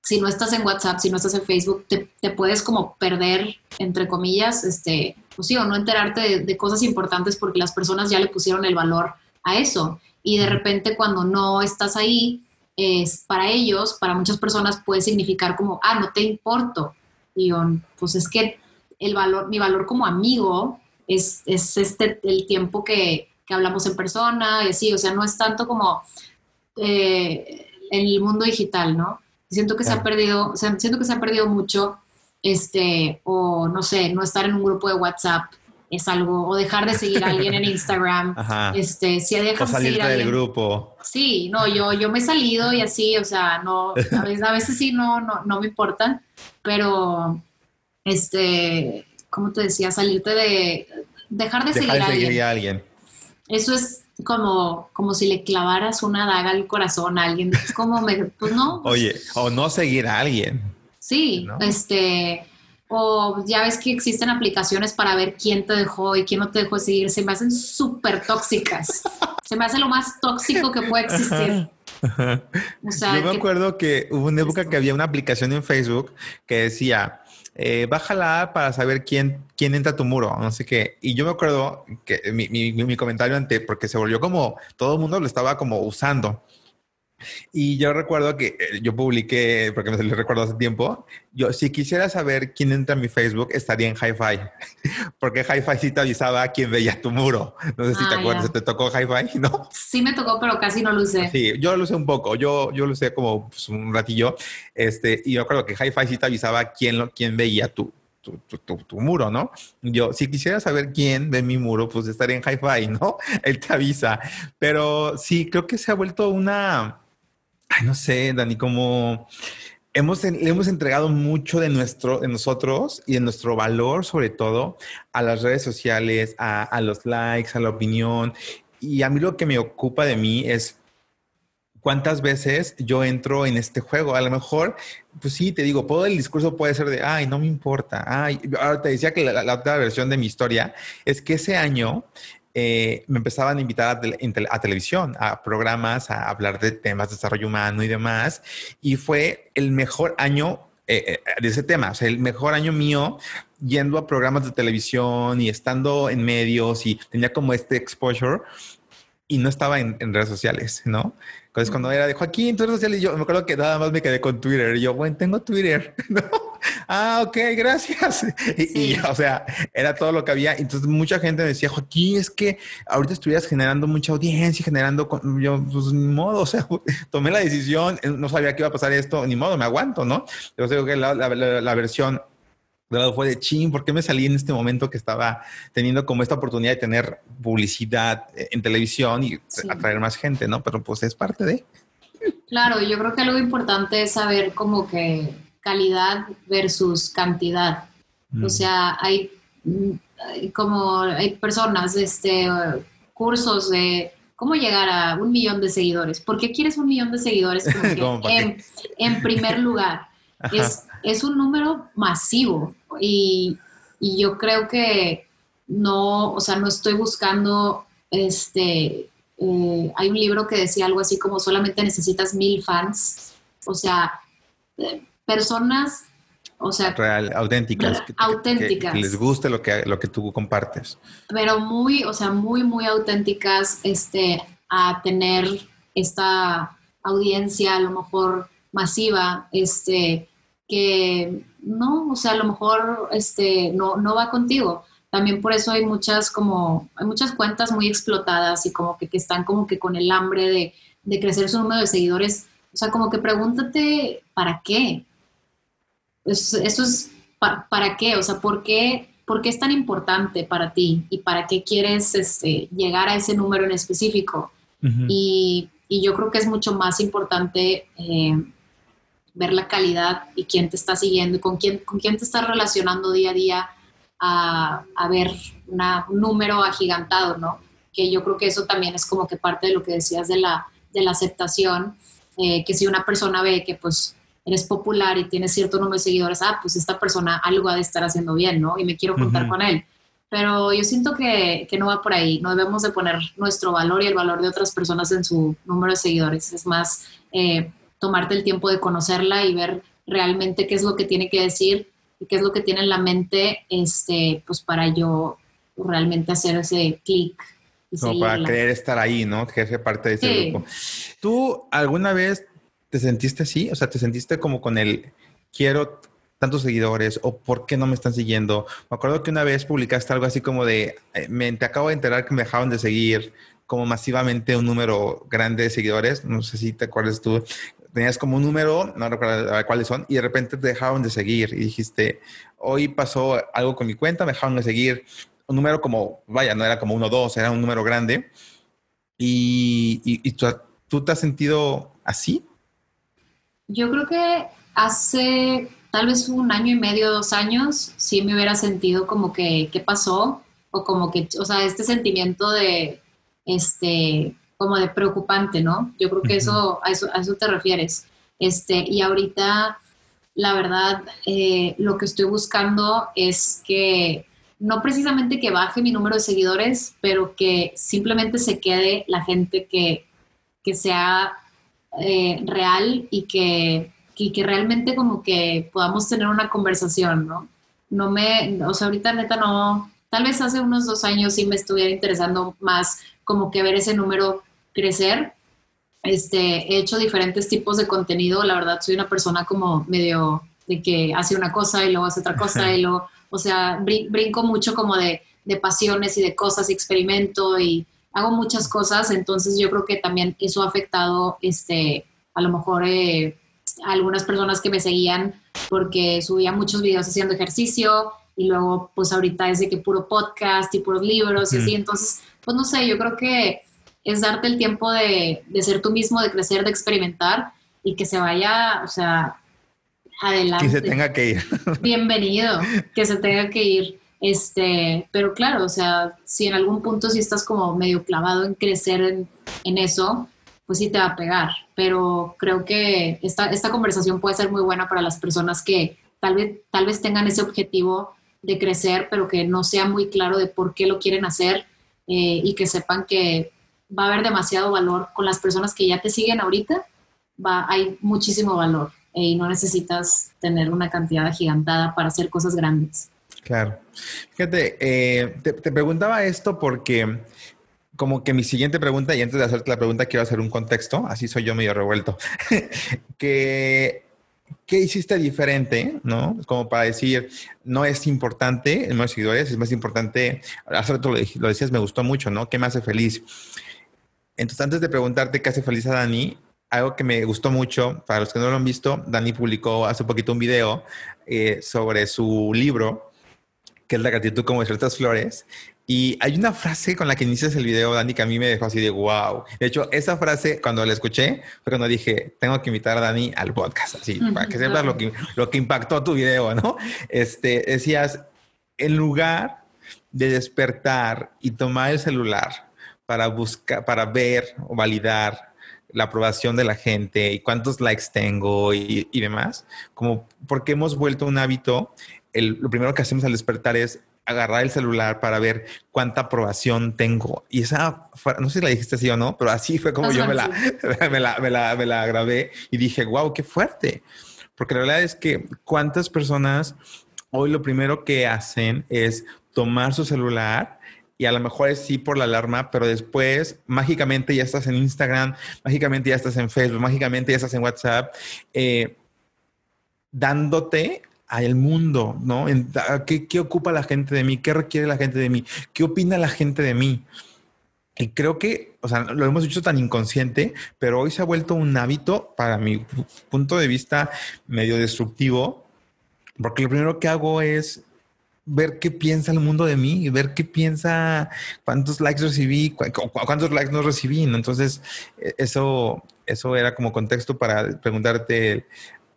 si no estás en WhatsApp, si no estás en Facebook, te, puedes como perder, entre comillas, este, pues sí, o no enterarte de, cosas importantes porque las personas ya le pusieron el valor a eso. Y de repente cuando no estás ahí, es para ellos, para muchas personas puede significar como, ah, no te importo. Y yo, pues es que el valor, mi valor como amigo es, es este, el tiempo que, que, hablamos en persona y así, o sea, no es tanto como eh, en el mundo digital, ¿no? Siento que se ha perdido, o sea, siento que se ha perdido mucho, este, o no sé, no estar en un grupo de WhatsApp es algo, o dejar de seguir a alguien en Instagram, este, si dejas o salirte de del grupo. Sí, no, yo, yo me he salido y así, o sea, no, a veces, a veces sí no, no, no me importa, pero, este, ¿cómo te decía? Salirte de, dejar de, seguir, a, alguien. Eso es como, como si le clavaras una daga al corazón a alguien. como me, pues no. Pues Oye, o no seguir a alguien. Sí, este, o ya ves que existen aplicaciones para ver quién te dejó y quién no te dejó seguir. Se me hacen súper tóxicas. Se me hace lo más tóxico que puede existir. Yo me acuerdo que hubo una época que había una aplicación en Facebook que decía, eh, para saber quién, quién entra a tu muro, no sé qué. Y yo me acuerdo que mi, mi, mi comentario ante, porque se volvió como, todo el mundo lo estaba como usando. Y yo recuerdo que eh, yo publiqué, porque me recuerdo hace tiempo, yo si quisiera saber quién entra a mi Facebook, estaría en Hi-Fi, porque Hi-Fi sí te avisaba quién veía tu muro. No sé si te ah, acuerdas, ¿te tocó Hi-Fi? ¿No? Sí me tocó, pero casi no lo usé. Sí, yo lo usé un poco, yo, yo lo usé como pues, un ratillo, este, y yo recuerdo que Hi-Fi sí te avisaba quién, lo, quién veía tu, tu, tu, tu, muro, ¿no? Yo, si quisiera saber quién ve mi muro, pues estaría en Hi-Fi, ¿no? Él te avisa. Pero sí, creo que se ha vuelto una ay, no sé, Dani, como hemos, le hemos entregado mucho de, nuestro, de nosotros y de nuestro valor, sobre todo, a las redes sociales, a, a los likes, a la opinión. Y a mí lo que me ocupa de mí es cuántas veces yo entro en este juego. A lo mejor, pues sí, te digo, todo el discurso puede ser de, ay, no me importa. Ay, ahora te decía que la, la, otra versión de mi historia es que ese año eh, me empezaban a invitar a, televisión, a programas, a hablar de temas de desarrollo humano y demás. Y fue el mejor año eh, eh, de ese tema, o sea, el mejor año mío yendo a programas de televisión y estando en medios y tenía como este exposure y no estaba en, en redes sociales, ¿no? Entonces, cuando era de Joaquín, tus redes sociales, yo me acuerdo que nada más me quedé con Twitter. Y yo, bueno, tengo Twitter. ¿no? Ah, ok, gracias. Y, o sea, era todo lo que había. Entonces, mucha gente me decía, Joaquín, es que ahorita estuvieras generando mucha audiencia, generando. Yo, pues ni modo, o sea, tomé la decisión, no sabía que iba a pasar esto, ni modo, me aguanto, ¿no? Yo creo que la, la, la versión de lado fue de chin, ¿por qué me salí en este momento que estaba teniendo como esta oportunidad de tener publicidad en televisión y atraer más gente, ¿no? Pero pues es parte de. Claro, yo creo que algo importante es saber como que calidad versus cantidad. O mm. sea, hay, como hay personas, este, cursos de cómo llegar a un millón de seguidores. ¿Por qué quieres un millón de seguidores? en, en primer lugar. Es, es un número masivo y, yo creo que no, o sea, no estoy buscando, este, eh, hay un libro que decía algo así como solamente necesitas mil fans, o sea, eh, personas, o sea, real, auténticas, auténticas, que, les guste lo que lo que tú compartes, pero muy, o sea, muy muy auténticas, este, a tener esta audiencia a lo mejor masiva, este, que no, o sea, a lo mejor este, no, no va contigo. También por eso hay muchas como, hay muchas cuentas muy explotadas y como que, que están como que con el hambre de, de, crecer su número de seguidores. O sea, como que pregúntate, ¿para qué? Eso, eso es, ¿para qué? O sea, ¿por qué, ¿por qué es tan importante para ti? ¿Y para qué quieres este, llegar a ese número en específico? y, y, yo creo que es mucho más importante... Eh, ver la calidad y quién te está siguiendo y con quién, con quién te estás relacionando día a día a, a ver una, un número agigantado, ¿no? Que yo creo que eso también es como que parte de lo que decías de la, de la aceptación, eh, que si una persona ve que pues eres popular y tienes cierto número de seguidores, ah, pues esta persona algo ha de estar haciendo bien, ¿no? Y me quiero contar con él. pero yo siento que, que, no va por ahí. No debemos de poner nuestro valor y el valor de otras personas en su número de seguidores. Es más, eh, tomarte el tiempo de conocerla y ver realmente qué es lo que tiene que decir y qué es lo que tiene en la mente, este, pues para yo realmente hacer ese clic. Como para querer estar ahí, ¿no? Que sea parte de ese grupo. ¿Tú alguna vez te sentiste así? O sea, ¿te sentiste como con el quiero tantos seguidores o por qué no me están siguiendo. Me acuerdo que una vez publicaste algo así como de, eh, me te acabo de enterar que me dejaron de seguir como masivamente un número grande de seguidores, no sé si te acuerdas tú, tenías como un número, no recuerdo cuáles son, y de repente te dejaron de seguir y dijiste, hoy pasó algo con mi cuenta, me dejaron de seguir un número como, vaya, no era como uno o dos, era un número grande. ¿Y, y, tú, tú te has sentido así? Yo creo que hace tal vez un año y medio, dos años, sí me hubiera sentido como que, ¿qué pasó? O como que, o sea, este sentimiento de, este, como de preocupante, ¿no? Yo creo que eso, a eso, a eso te refieres. Este, y ahorita, la verdad, eh, lo que estoy buscando es que, no precisamente que baje mi número de seguidores, pero que simplemente se quede la gente que, que sea eh, real y que y que realmente como que podamos tener una conversación, ¿no? No me, o sea, ahorita neta no, tal vez hace unos dos años sí me estuviera interesando más como que ver ese número crecer. Este, he hecho diferentes tipos de contenido, la verdad soy una persona como medio de que hace una cosa y luego hace otra cosa y luego, o sea, brinco mucho como de, de pasiones y de cosas, experimento y hago muchas cosas, entonces yo creo que también eso ha afectado, este, a lo mejor eh, algunas personas que me seguían porque subía muchos videos haciendo ejercicio y luego pues ahorita es de que puro podcast y puros libros y así, entonces pues no sé, yo creo que es darte el tiempo de, de, ser tú mismo, de crecer, de experimentar y que se vaya, o sea, adelante. Que se tenga que ir. Bienvenido, que se tenga que ir. Este, pero claro, o sea, si en algún punto sí estás como medio clavado en crecer en, en eso, pues sí te va a pegar. Pero creo que esta, esta conversación puede ser muy buena para las personas que tal vez, tal vez tengan ese objetivo de crecer, pero que no sea muy claro de por qué lo quieren hacer eh, y que sepan que va a haber demasiado valor con las personas que ya te siguen ahorita. Va, hay muchísimo valor eh, y no necesitas tener una cantidad agigantada para hacer cosas grandes. Claro. Fíjate, eh, te, te, preguntaba esto porque como que mi siguiente pregunta, y antes de hacerte la pregunta, quiero hacer un contexto, así soy yo medio revuelto, que ¿qué hiciste diferente? ¿No? Como para decir, no es importante el número de seguidores, es más importante, hace rato lo, lo, decías, me gustó mucho, ¿no? ¿Qué me hace feliz? Entonces, antes de preguntarte qué hace feliz a Dani, algo que me gustó mucho, para los que no lo han visto, Dani publicó hace poquito un video eh, sobre su libro, que es La gratitud como de ciertas flores, y hay una frase con la que inicias el video, Dani, que a mí me dejó así de wow. De hecho, esa frase, cuando la escuché, fue cuando dije, tengo que invitar a Dani al podcast, así, para que sepas lo que, lo que impactó tu video, ¿no? Este, decías, en lugar de despertar y tomar el celular para buscar, para ver o validar la aprobación de la gente y cuántos likes tengo y, y demás, como porque hemos vuelto un hábito, el, lo primero que hacemos al despertar es agarrar el celular para ver cuánta aprobación tengo. Y esa, no sé si la dijiste así o no, pero así fue como yo me la, me, la, me, la, me la grabé y dije, wow, qué fuerte. Porque la verdad es que cuántas personas hoy lo primero que hacen es tomar su celular y a lo mejor es sí por la alarma, pero después mágicamente ya estás en Instagram, mágicamente ya estás en Facebook, mágicamente ya estás en WhatsApp, eh, dándote al mundo, ¿no? ¿qué, ¿Qué ocupa la gente de mí? ¿Qué requiere la gente de mí? ¿Qué opina la gente de mí? Y creo que, o sea, lo hemos hecho tan inconsciente, pero hoy se ha vuelto un hábito, para mi punto de vista, medio destructivo, porque lo primero que hago es ver qué piensa el mundo de mí, ver qué piensa, cuántos likes recibí, cuántos likes no recibí. Entonces, e, eso, eso era como contexto para preguntarte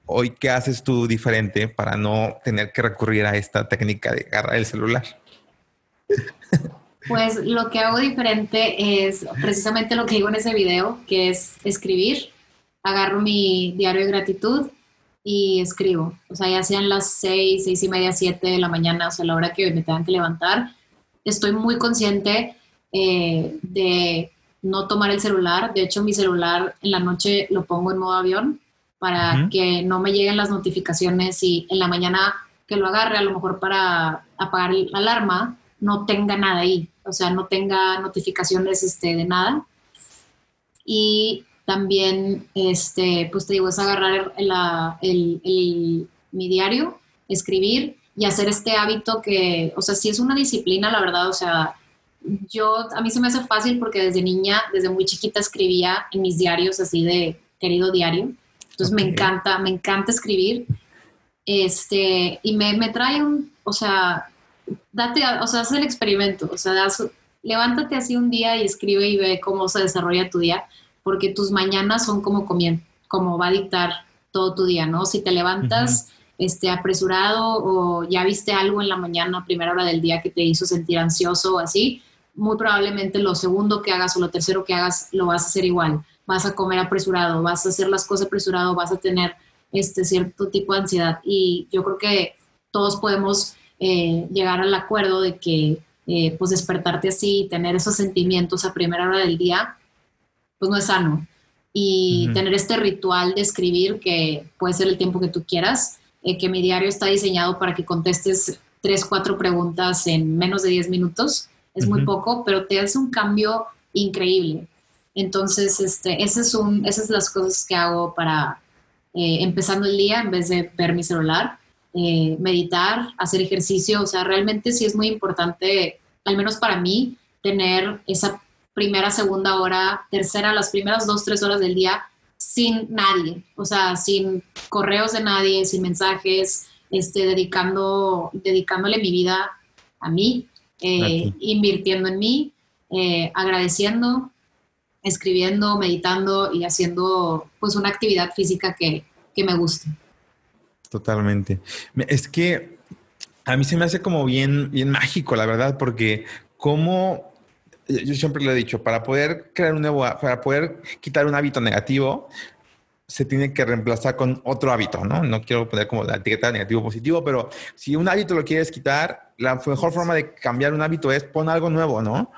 hoy, ¿qué haces tú diferente para no tener que recurrir a esta técnica de agarrar el celular? Pues lo que hago diferente es precisamente lo que digo en ese video, que es escribir. Agarro mi diario de gratitud y escribo. O sea, ya sean las seis, seis y media, siete de la mañana, o sea, la hora que me tengan que levantar, estoy muy consciente eh, de no tomar el celular. De hecho, mi celular en la noche lo pongo en modo avión para que no me lleguen las notificaciones y en la mañana que lo agarre, a lo mejor para apagar la alarma, no tenga nada ahí, o sea, no tenga notificaciones este, de nada. Y también, este, pues te digo, es agarrar mi diario, escribir y hacer este hábito que, o sea, sí es una disciplina, la verdad, o sea, yo, a mí se me hace fácil porque desde niña, desde muy chiquita escribía en mis diarios así de querido diario. Entonces me encanta, me encanta escribir. Este, y me, me trae un, o sea, date, o sea, haz el experimento, o sea, levántate así un día y escribe y ve cómo se desarrolla tu día, porque tus mañanas son como comien, como va a dictar todo tu día, ¿no? Si te levantas este, apresurado o ya viste algo en la mañana, primera hora del día que te hizo sentir ansioso o así, muy probablemente lo segundo que hagas o lo tercero que hagas lo vas a hacer igual. Vas a comer apresurado, vas a hacer las cosas apresurado, vas a tener este cierto tipo de ansiedad. Y yo creo que todos podemos eh, llegar al acuerdo de que eh, pues despertarte así, tener esos sentimientos a primera hora del día, pues no es sano. Y tener este ritual de escribir, que puede ser el tiempo que tú quieras, eh, que mi diario está diseñado para que contestes tres, cuatro preguntas en menos de diez minutos, es muy poco, pero te hace un cambio increíble. Entonces, este, ese es un, esas son las cosas que hago para empezando el día en vez de ver mi celular. Eh, meditar, hacer ejercicio, o sea, realmente sí es muy importante, al menos para mí, tener esa primera, segunda hora, tercera, las primeras dos, tres horas del día sin nadie, o sea, sin correos de nadie, sin mensajes, este, dedicando, dedicándole mi vida a mí, eh, invirtiendo en mí, eh, agradeciendo, escribiendo, meditando y haciendo pues una actividad física que, que me guste. Totalmente. Es que a mí se me hace como bien, bien mágico, la verdad, porque como yo siempre lo he dicho, para poder crear un nuevo, para poder quitar un hábito negativo, se tiene que reemplazar con otro hábito, ¿no? No quiero poner como la etiqueta negativo positivo, pero si un hábito lo quieres quitar, la mejor forma de cambiar un hábito es poner algo nuevo, ¿no?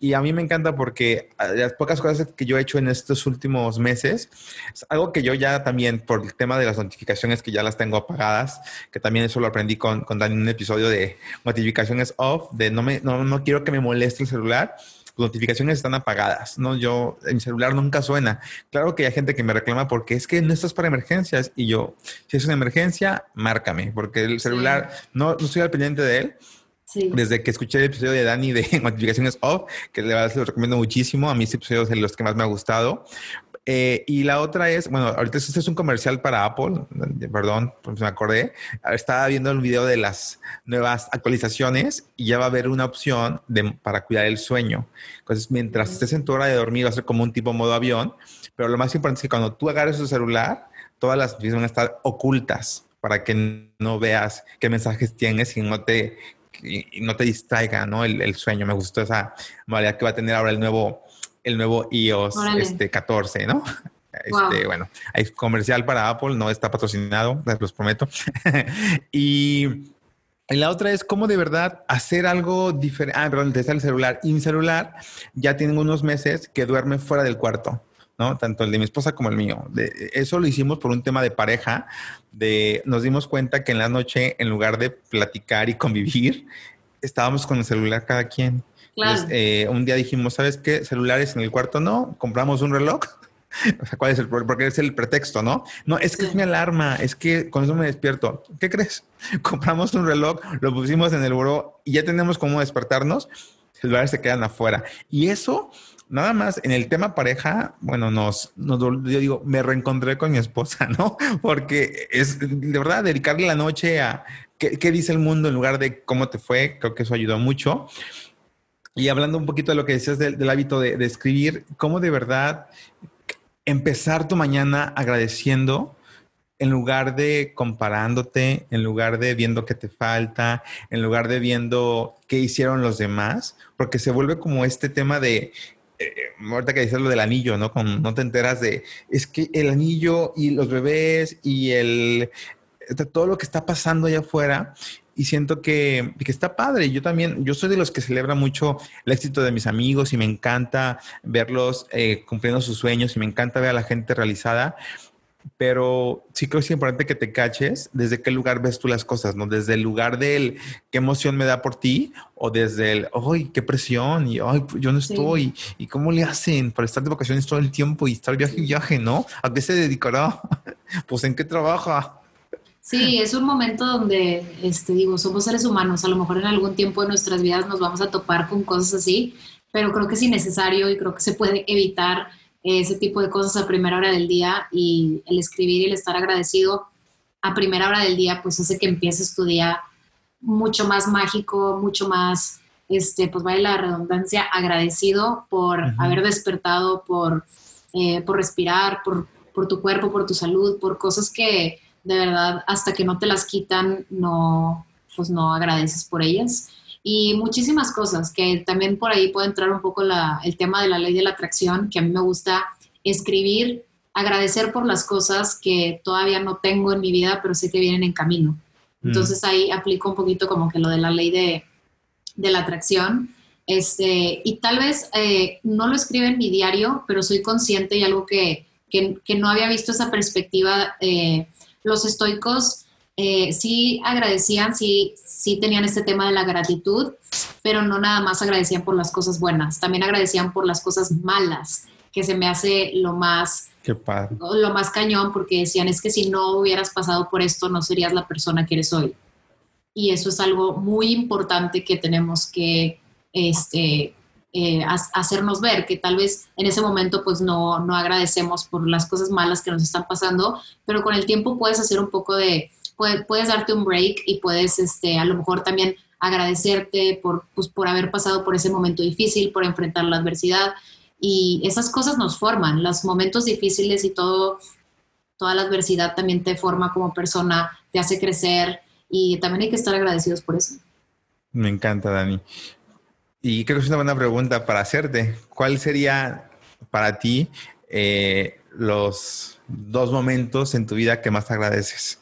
Y a mí me encanta porque ah, las pocas cosas que yo he hecho en estos últimos meses, es algo que yo ya también, por el tema de las notificaciones que ya las tengo apagadas, que también eso lo aprendí con, con Dani en un episodio de notificaciones off, de no, me, no, no quiero que me moleste el celular notificaciones están apagadas, ¿no? Yo, en mi celular nunca suena. Claro que hay gente que me reclama porque es que no estás para emergencias y yo, si es una emergencia, márcame, porque el celular, no, no estoy al pendiente de él, desde que escuché el episodio de Dani de notificaciones off, que le lo recomiendo muchísimo. A mí este episodio es de los que más me ha gustado. Eh, y la otra es, bueno, ahorita este es un comercial para Apple, perdón, pues me acordé. Estaba viendo el video de las nuevas actualizaciones y ya va a haber una opción de, para cuidar el sueño. Entonces, mientras estés en tu hora de dormir, va a ser como un tipo modo avión. Pero lo más importante es que cuando tú agarres tu celular, todas las notificaciones van a estar ocultas para que no veas qué mensajes tienes y no te y, no te distraiga, ¿no? El, sueño. Me gustó esa modalidad que va a tener ahora el nuevo, el nuevo iOS este, 14, ¿no? Este, Bueno, hay comercial para Apple, no está patrocinado, les los prometo. y, la otra es cómo de verdad hacer algo diferente. Ah, perdón, te el celular. Y mi celular ya tiene unos meses que duerme fuera del cuarto. ¿No? Tanto el de mi esposa como el mío. De, eso lo hicimos por un tema de pareja, de nos dimos cuenta que en la noche, en lugar de platicar y convivir, estábamos con el celular cada quien. Eh, un día dijimos, ¿sabes qué? Celulares en el cuarto no, compramos un reloj. o sea, ¿cuál es el Porque es el pretexto, ¿no? No, es que es mi alarma, es que con eso me despierto. ¿Qué crees? Compramos un reloj, lo pusimos en el buró y ya tenemos cómo despertarnos. Celulares se quedan afuera. Y eso Nada más en el tema pareja, bueno, nos, nos, yo digo, me reencontré con mi esposa, ¿no? Porque es de verdad dedicarle la noche a qué, dice el mundo en lugar de cómo te fue, creo que eso ayudó mucho. Y hablando un poquito de lo que decías del, hábito de, escribir, cómo de verdad empezar tu mañana agradeciendo en lugar de comparándote, en lugar de viendo qué te falta, en lugar de viendo qué hicieron los demás, porque se vuelve como este tema de eh, ahorita que dices lo del anillo, ¿no? no te enteras de, es que el anillo y los bebés y el, todo lo que está pasando allá afuera y siento que, que, está padre. Yo también, yo soy de los que celebra mucho el éxito de mis amigos y me encanta verlos eh, cumpliendo sus sueños y me encanta ver a la gente realizada pero sí creo que es importante que te caches desde qué lugar ves tú las cosas, ¿no? Desde el lugar del qué emoción me da por ti o desde el, ¡ay, qué presión! Y, ¡ay, yo no estoy! ¿Y cómo le hacen para estar de vacaciones todo el tiempo y estar viaje y viaje, ¿no? ¿A qué se dedicará? pues en qué trabaja. Sí, es un momento donde, este, digo, somos seres humanos, a lo mejor en algún tiempo de nuestras vidas nos vamos a topar con cosas así, pero creo que es innecesario y creo que se puede evitar ese tipo de cosas a primera hora del día y el escribir y el estar agradecido a primera hora del día, pues hace que empieces tu día mucho más mágico, mucho más, este, pues vaya la redundancia, agradecido por haber despertado, por, eh, por respirar, por, por tu cuerpo, por tu salud, por cosas que de verdad hasta que no te las quitan, no, pues no agradeces por ellas y muchísimas cosas, que también por ahí puede entrar un poco el tema de la ley de la atracción, que a mí me gusta escribir, agradecer por las cosas que todavía no tengo en mi vida, pero sé que vienen en camino. Mm. Entonces ahí aplico un poquito como que lo de la ley de, de la atracción. Este, y tal vez eh, no lo escribo en mi diario, pero soy consciente y algo que, que, que no había visto esa perspectiva. Eh, los estoicos eh, sí agradecían, sí, sí tenían este tema de la gratitud, pero no nada más agradecían por las cosas buenas, también agradecían por las cosas malas, que se me hace lo más... Lo más cañón, porque decían, es que si no hubieras pasado por esto, no serías la persona que eres hoy. Y eso es algo muy importante que tenemos que este, eh, hacernos ver, que tal vez en ese momento pues no, no agradecemos por las cosas malas que nos están pasando, pero con el tiempo puedes hacer un poco de, puedes, darte un break y puedes este, a lo mejor también agradecerte por, pues, por haber pasado por ese momento difícil, por enfrentar la adversidad. Y esas cosas nos forman, los momentos difíciles y todo, toda la adversidad también te forma como persona, te hace crecer y también hay que estar agradecidos por eso. Me encanta, Dani. Y creo que es una buena pregunta para hacerte. ¿Cuál sería para ti eh, los dos momentos en tu vida que más agradeces?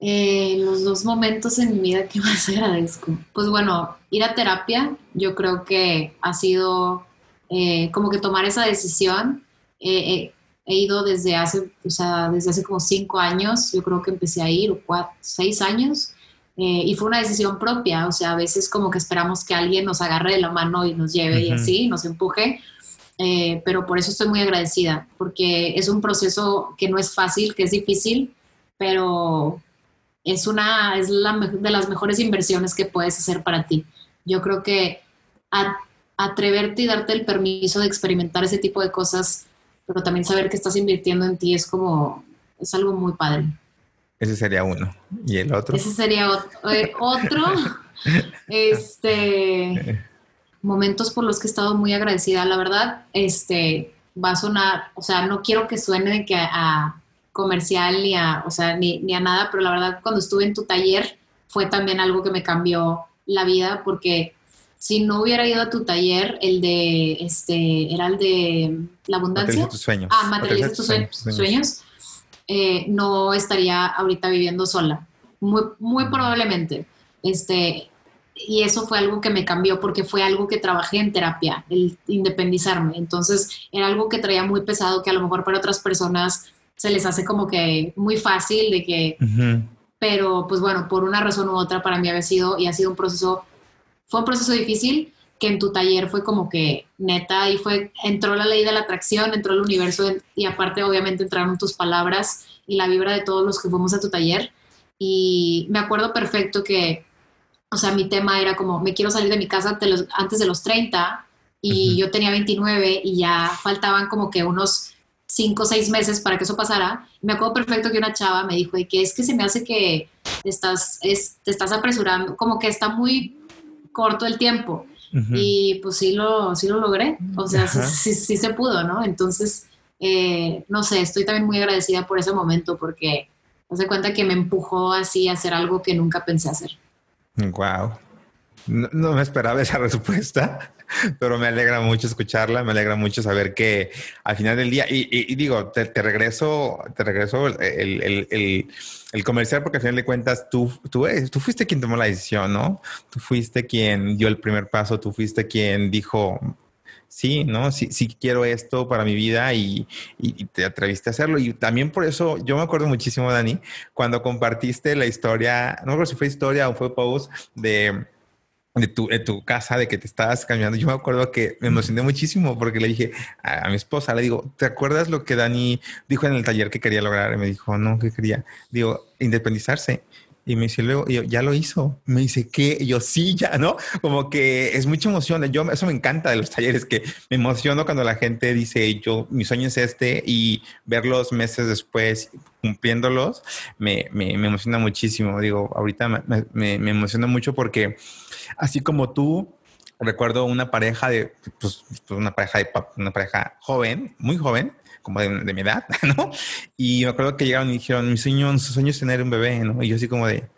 Eh, los dos momentos en mi vida que más agradezco. Pues bueno, ir a terapia, yo creo que ha sido eh, como que tomar esa decisión. he ido desde hace, o sea, desde hace como cinco años, yo creo que empecé a ir, o cuatro, seis años, eh, y fue una decisión propia, o sea, a veces como que esperamos que alguien nos agarre de la mano y nos lleve y así, nos empuje, pero por eso estoy muy agradecida, porque es un proceso que no es fácil, que es difícil, pero es una, es la de las mejores inversiones que puedes hacer para ti. Yo creo que atreverte y darte el permiso de experimentar ese tipo de cosas, pero también saber que estás invirtiendo en ti es como, es algo muy padre. Ese sería uno. ¿Y el otro? Ese sería otro. Eh, otro este, momentos por los que he estado muy agradecida. La verdad, este, va a sonar, o sea, no quiero que suene que a comercial ni a, o sea, ni, ni, a nada, pero la verdad cuando estuve en tu taller fue también algo que me cambió la vida porque si no hubiera ido a tu taller, el de, este, era el de la abundancia. tus sueños. Ah, materializa tus sueños. Eh, no estaría ahorita viviendo sola. Muy, muy probablemente. Este, y eso fue algo que me cambió porque fue algo que trabajé en terapia, el independizarme. Entonces era algo que traía muy pesado que a lo mejor para otras personas se les hace como que muy fácil de que, pero pues bueno, por una razón u otra para mí había sido y ha sido un proceso, fue un proceso difícil que en tu taller fue como que neta y fue, entró la ley de la atracción, entró el universo y aparte obviamente entraron tus palabras y la vibra de todos los que fuimos a tu taller. Y me acuerdo perfecto que, o sea, mi tema era como, me quiero salir de mi casa antes de los 30 y yo tenía 29 y ya faltaban como que unos cinco o seis meses para que eso pasara. Me acuerdo perfecto que una chava me dijo, que es que se me hace que te estás, te estás apresurando, como que está muy corto el tiempo. Y pues sí lo, sí lo logré, o sea, sí, sí, se pudo, ¿no? Entonces, eh, no sé, estoy también muy agradecida por ese momento porque me cuenta que me empujó así a hacer algo que nunca pensé hacer. Wow. No, me esperaba esa respuesta. Pero me alegra mucho escucharla, me alegra mucho saber que al final del día, y, digo, te, regreso, te regreso el, comercial porque al final de cuentas tú, tú, tú fuiste quien tomó la decisión, ¿no? Tú fuiste quien dio el primer paso, tú fuiste quien dijo, sí, ¿no? Sí, sí quiero esto para mi vida y, te atreviste a hacerlo. Y también por eso, yo me acuerdo muchísimo, Dani, cuando compartiste la historia, no recuerdo si fue historia o fue post de de tu, tu casa, de que te estabas caminando. Yo me acuerdo que me emocioné muchísimo porque le dije a, mi esposa, le digo, ¿te acuerdas lo que Dani dijo en el taller que quería lograr? Y me dijo, no, que quería. Digo, independizarse. Y me dice, luego, yo, ya lo hizo. Me dice, ¿qué? yo, sí, ya, ¿no? Como que es mucha emoción. Yo, eso me encanta de los talleres, que me emociono cuando la gente dice, yo, mi sueño es este, y verlos meses después cumpliéndolos, me, me, emociona muchísimo. Digo, ahorita me, me, emociona mucho porque así como tú, recuerdo una pareja de, pues, pues una pareja de, una pareja joven, muy joven, como de, mi edad, ¿no? Y me acuerdo que llegaron y dijeron, mi sueño, su sueño es tener un bebé, ¿no? Y yo así como de,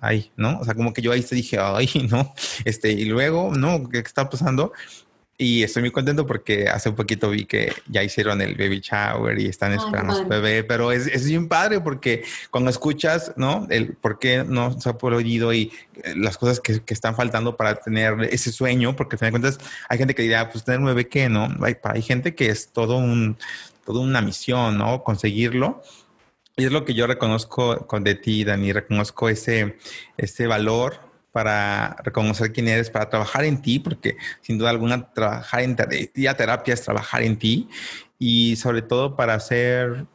ay, ¿no? O sea, como que yo ahí te dije, ay, ¿no? Este, y luego, ¿no? ¿Qué está pasando? Y estoy muy contento porque hace un poquito vi que ya hicieron el baby shower y están esperando a su bebé, pero es, es bien padre porque cuando escuchas, ¿no? El por qué no se ha podido y eh, las cosas que, que, están faltando para tener ese sueño, porque al final de cuentas hay gente que dirá, pues tener un bebé, ¿qué? ¿No? Hay, hay gente que es todo un, toda una misión, ¿no? Conseguirlo. Y es lo que yo reconozco con de ti, Dani, reconozco ese, ese valor para reconocer quién eres, para trabajar en ti, porque sin duda alguna trabajar en terapia es trabajar en ti y sobre todo para hacer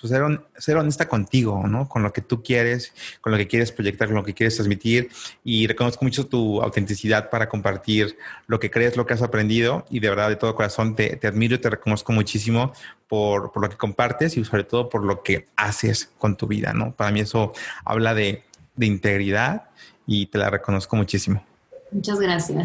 pues, ser, ser, honesta contigo, ¿no? Con lo que tú quieres, con lo que quieres proyectar, con lo que quieres transmitir. Y reconozco mucho tu autenticidad para compartir lo que crees, lo que has aprendido. Y de verdad, de todo corazón, te, te admiro y te reconozco muchísimo por, por, lo que compartes y sobre todo por lo que haces con tu vida, ¿no? Para mí eso habla de, de integridad y te la reconozco muchísimo. Muchas gracias.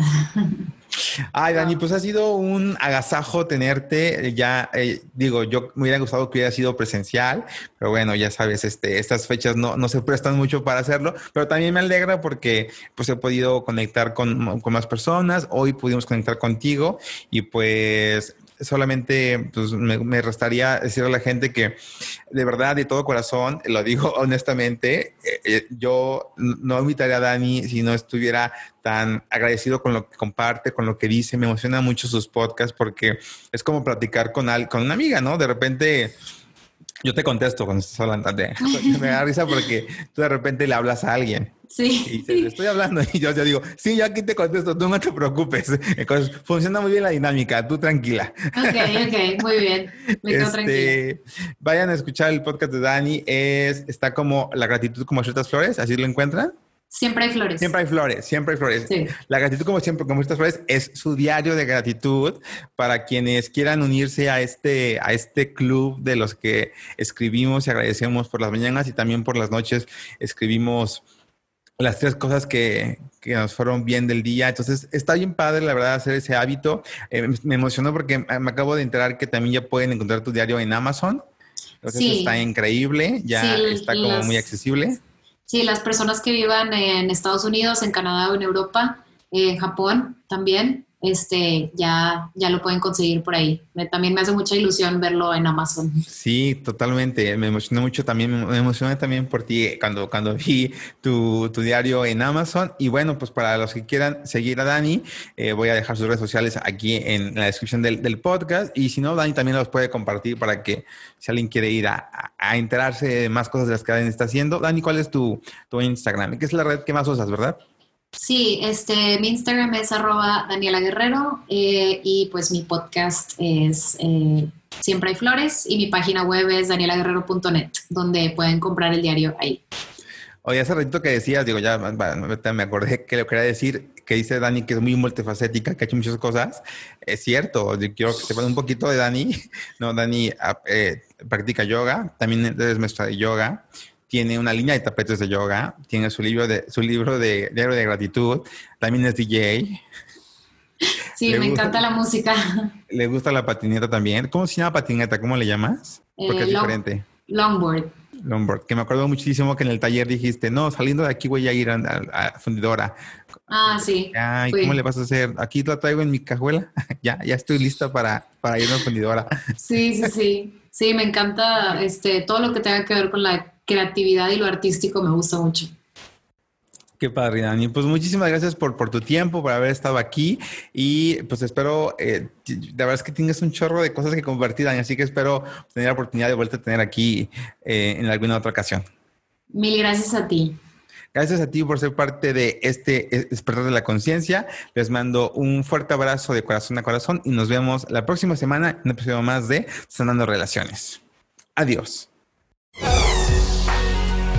Ay, Dani, pues ha sido un agasajo tenerte. Ya eh, digo, yo me hubiera gustado que hubiera sido presencial, pero bueno, ya sabes, este, estas fechas no, no se prestan mucho para hacerlo, pero también me alegra porque pues he podido conectar con, con más personas. Hoy pudimos conectar contigo y pues solamente pues, me, restaría decirle a la gente que de verdad, de todo corazón, lo digo honestamente, eh, eh, yo no invitaría a Dani si no estuviera tan agradecido con lo que comparte, con lo que dice. Me emociona mucho sus podcasts porque es como platicar con, al, con una amiga, ¿no? De repente... Yo te contesto cuando estás hablando de... Me da risa porque tú de repente le hablas a alguien Sí. Y le estoy hablando y yo, digo, sí, yo aquí te contesto, tú no te preocupes. funciona muy bien la dinámica, tú tranquila. Ok, ok, muy bien. Me quedo este, Vayan a escuchar el podcast de Dani, es, está como La gratitud como ciertas flores, así lo encuentran. Siempre hay flores. Siempre hay flores, siempre hay flores. La gratitud, como siempre, como estas flores, es su diario de gratitud para quienes quieran unirse a este, a este club de los que escribimos y agradecemos por las mañanas y también por las noches escribimos las tres cosas que, que, nos fueron bien del día. Entonces, está bien padre, la verdad, hacer ese hábito. Eh, me emocionó porque me acabo de enterar que también ya pueden encontrar tu diario en Amazon. Entonces, está increíble, ya está como muy accesible. Sí, las personas que vivan en Estados Unidos, en Canadá o en Europa, en Japón también, este, ya, ya lo pueden conseguir por ahí. también me hace mucha ilusión verlo en Amazon. Sí, totalmente. Me emocionó mucho también, me emocioné también por ti cuando, cuando vi tu, tu diario en Amazon. Y bueno, pues para los que quieran seguir a Dani, eh, voy a dejar sus redes sociales aquí en la descripción del, del, podcast. Y si no, Dani también los puede compartir para que si alguien quiere ir a, enterarse de más cosas de las que Dani está haciendo. Dani, ¿cuál es tu, tu Instagram? ¿Qué es la red que más usas, verdad? Sí, este, mi Instagram es arroba Daniela Guerrero eh, y pues mi podcast es eh, Siempre hay Flores y mi página web es danielaguerrero.net, donde pueden comprar el diario ahí. Oye, hace ratito que decías, digo, ya me acordé que lo quería decir, que dice Dani que es muy multifacética, que ha hecho muchas cosas. Es cierto, quiero que sepan un poquito de Dani. No, Dani ah, eh, practica yoga, también es maestra de yoga tiene una línea de tapetes de yoga, tiene su libro de, su libro de diario de gratitud, también es DJ. Sí, me encanta la música. Le gusta la patineta también. ¿Cómo se llama patineta? ¿Cómo le llamas? Porque es eh, diferente. Longboard. Longboard, que me acuerdo muchísimo que en el taller dijiste, no, saliendo de aquí voy a ir a, fundidora. Ah, sí. Ay, ¿cómo le vas a hacer? Aquí lo traigo en mi cajuela. ya, ya estoy lista para, para ir a fundidora. sí, sí, sí. Sí, me encanta este, todo lo que tenga que ver con la creatividad y lo artístico, me gusta mucho. Qué padre, Dani. Pues muchísimas gracias por, por tu tiempo, por haber estado aquí y pues espero, eh, la verdad es que tienes un chorro de cosas que compartir, Dani, así que espero tener la oportunidad de vuelta a tener aquí eh, en alguna otra ocasión. Mil gracias a ti. Gracias a ti por ser parte de este despertar de la conciencia. Les mando un fuerte abrazo de corazón a corazón y nos vemos la próxima semana en un episodio más de Sanando Relaciones. Adiós.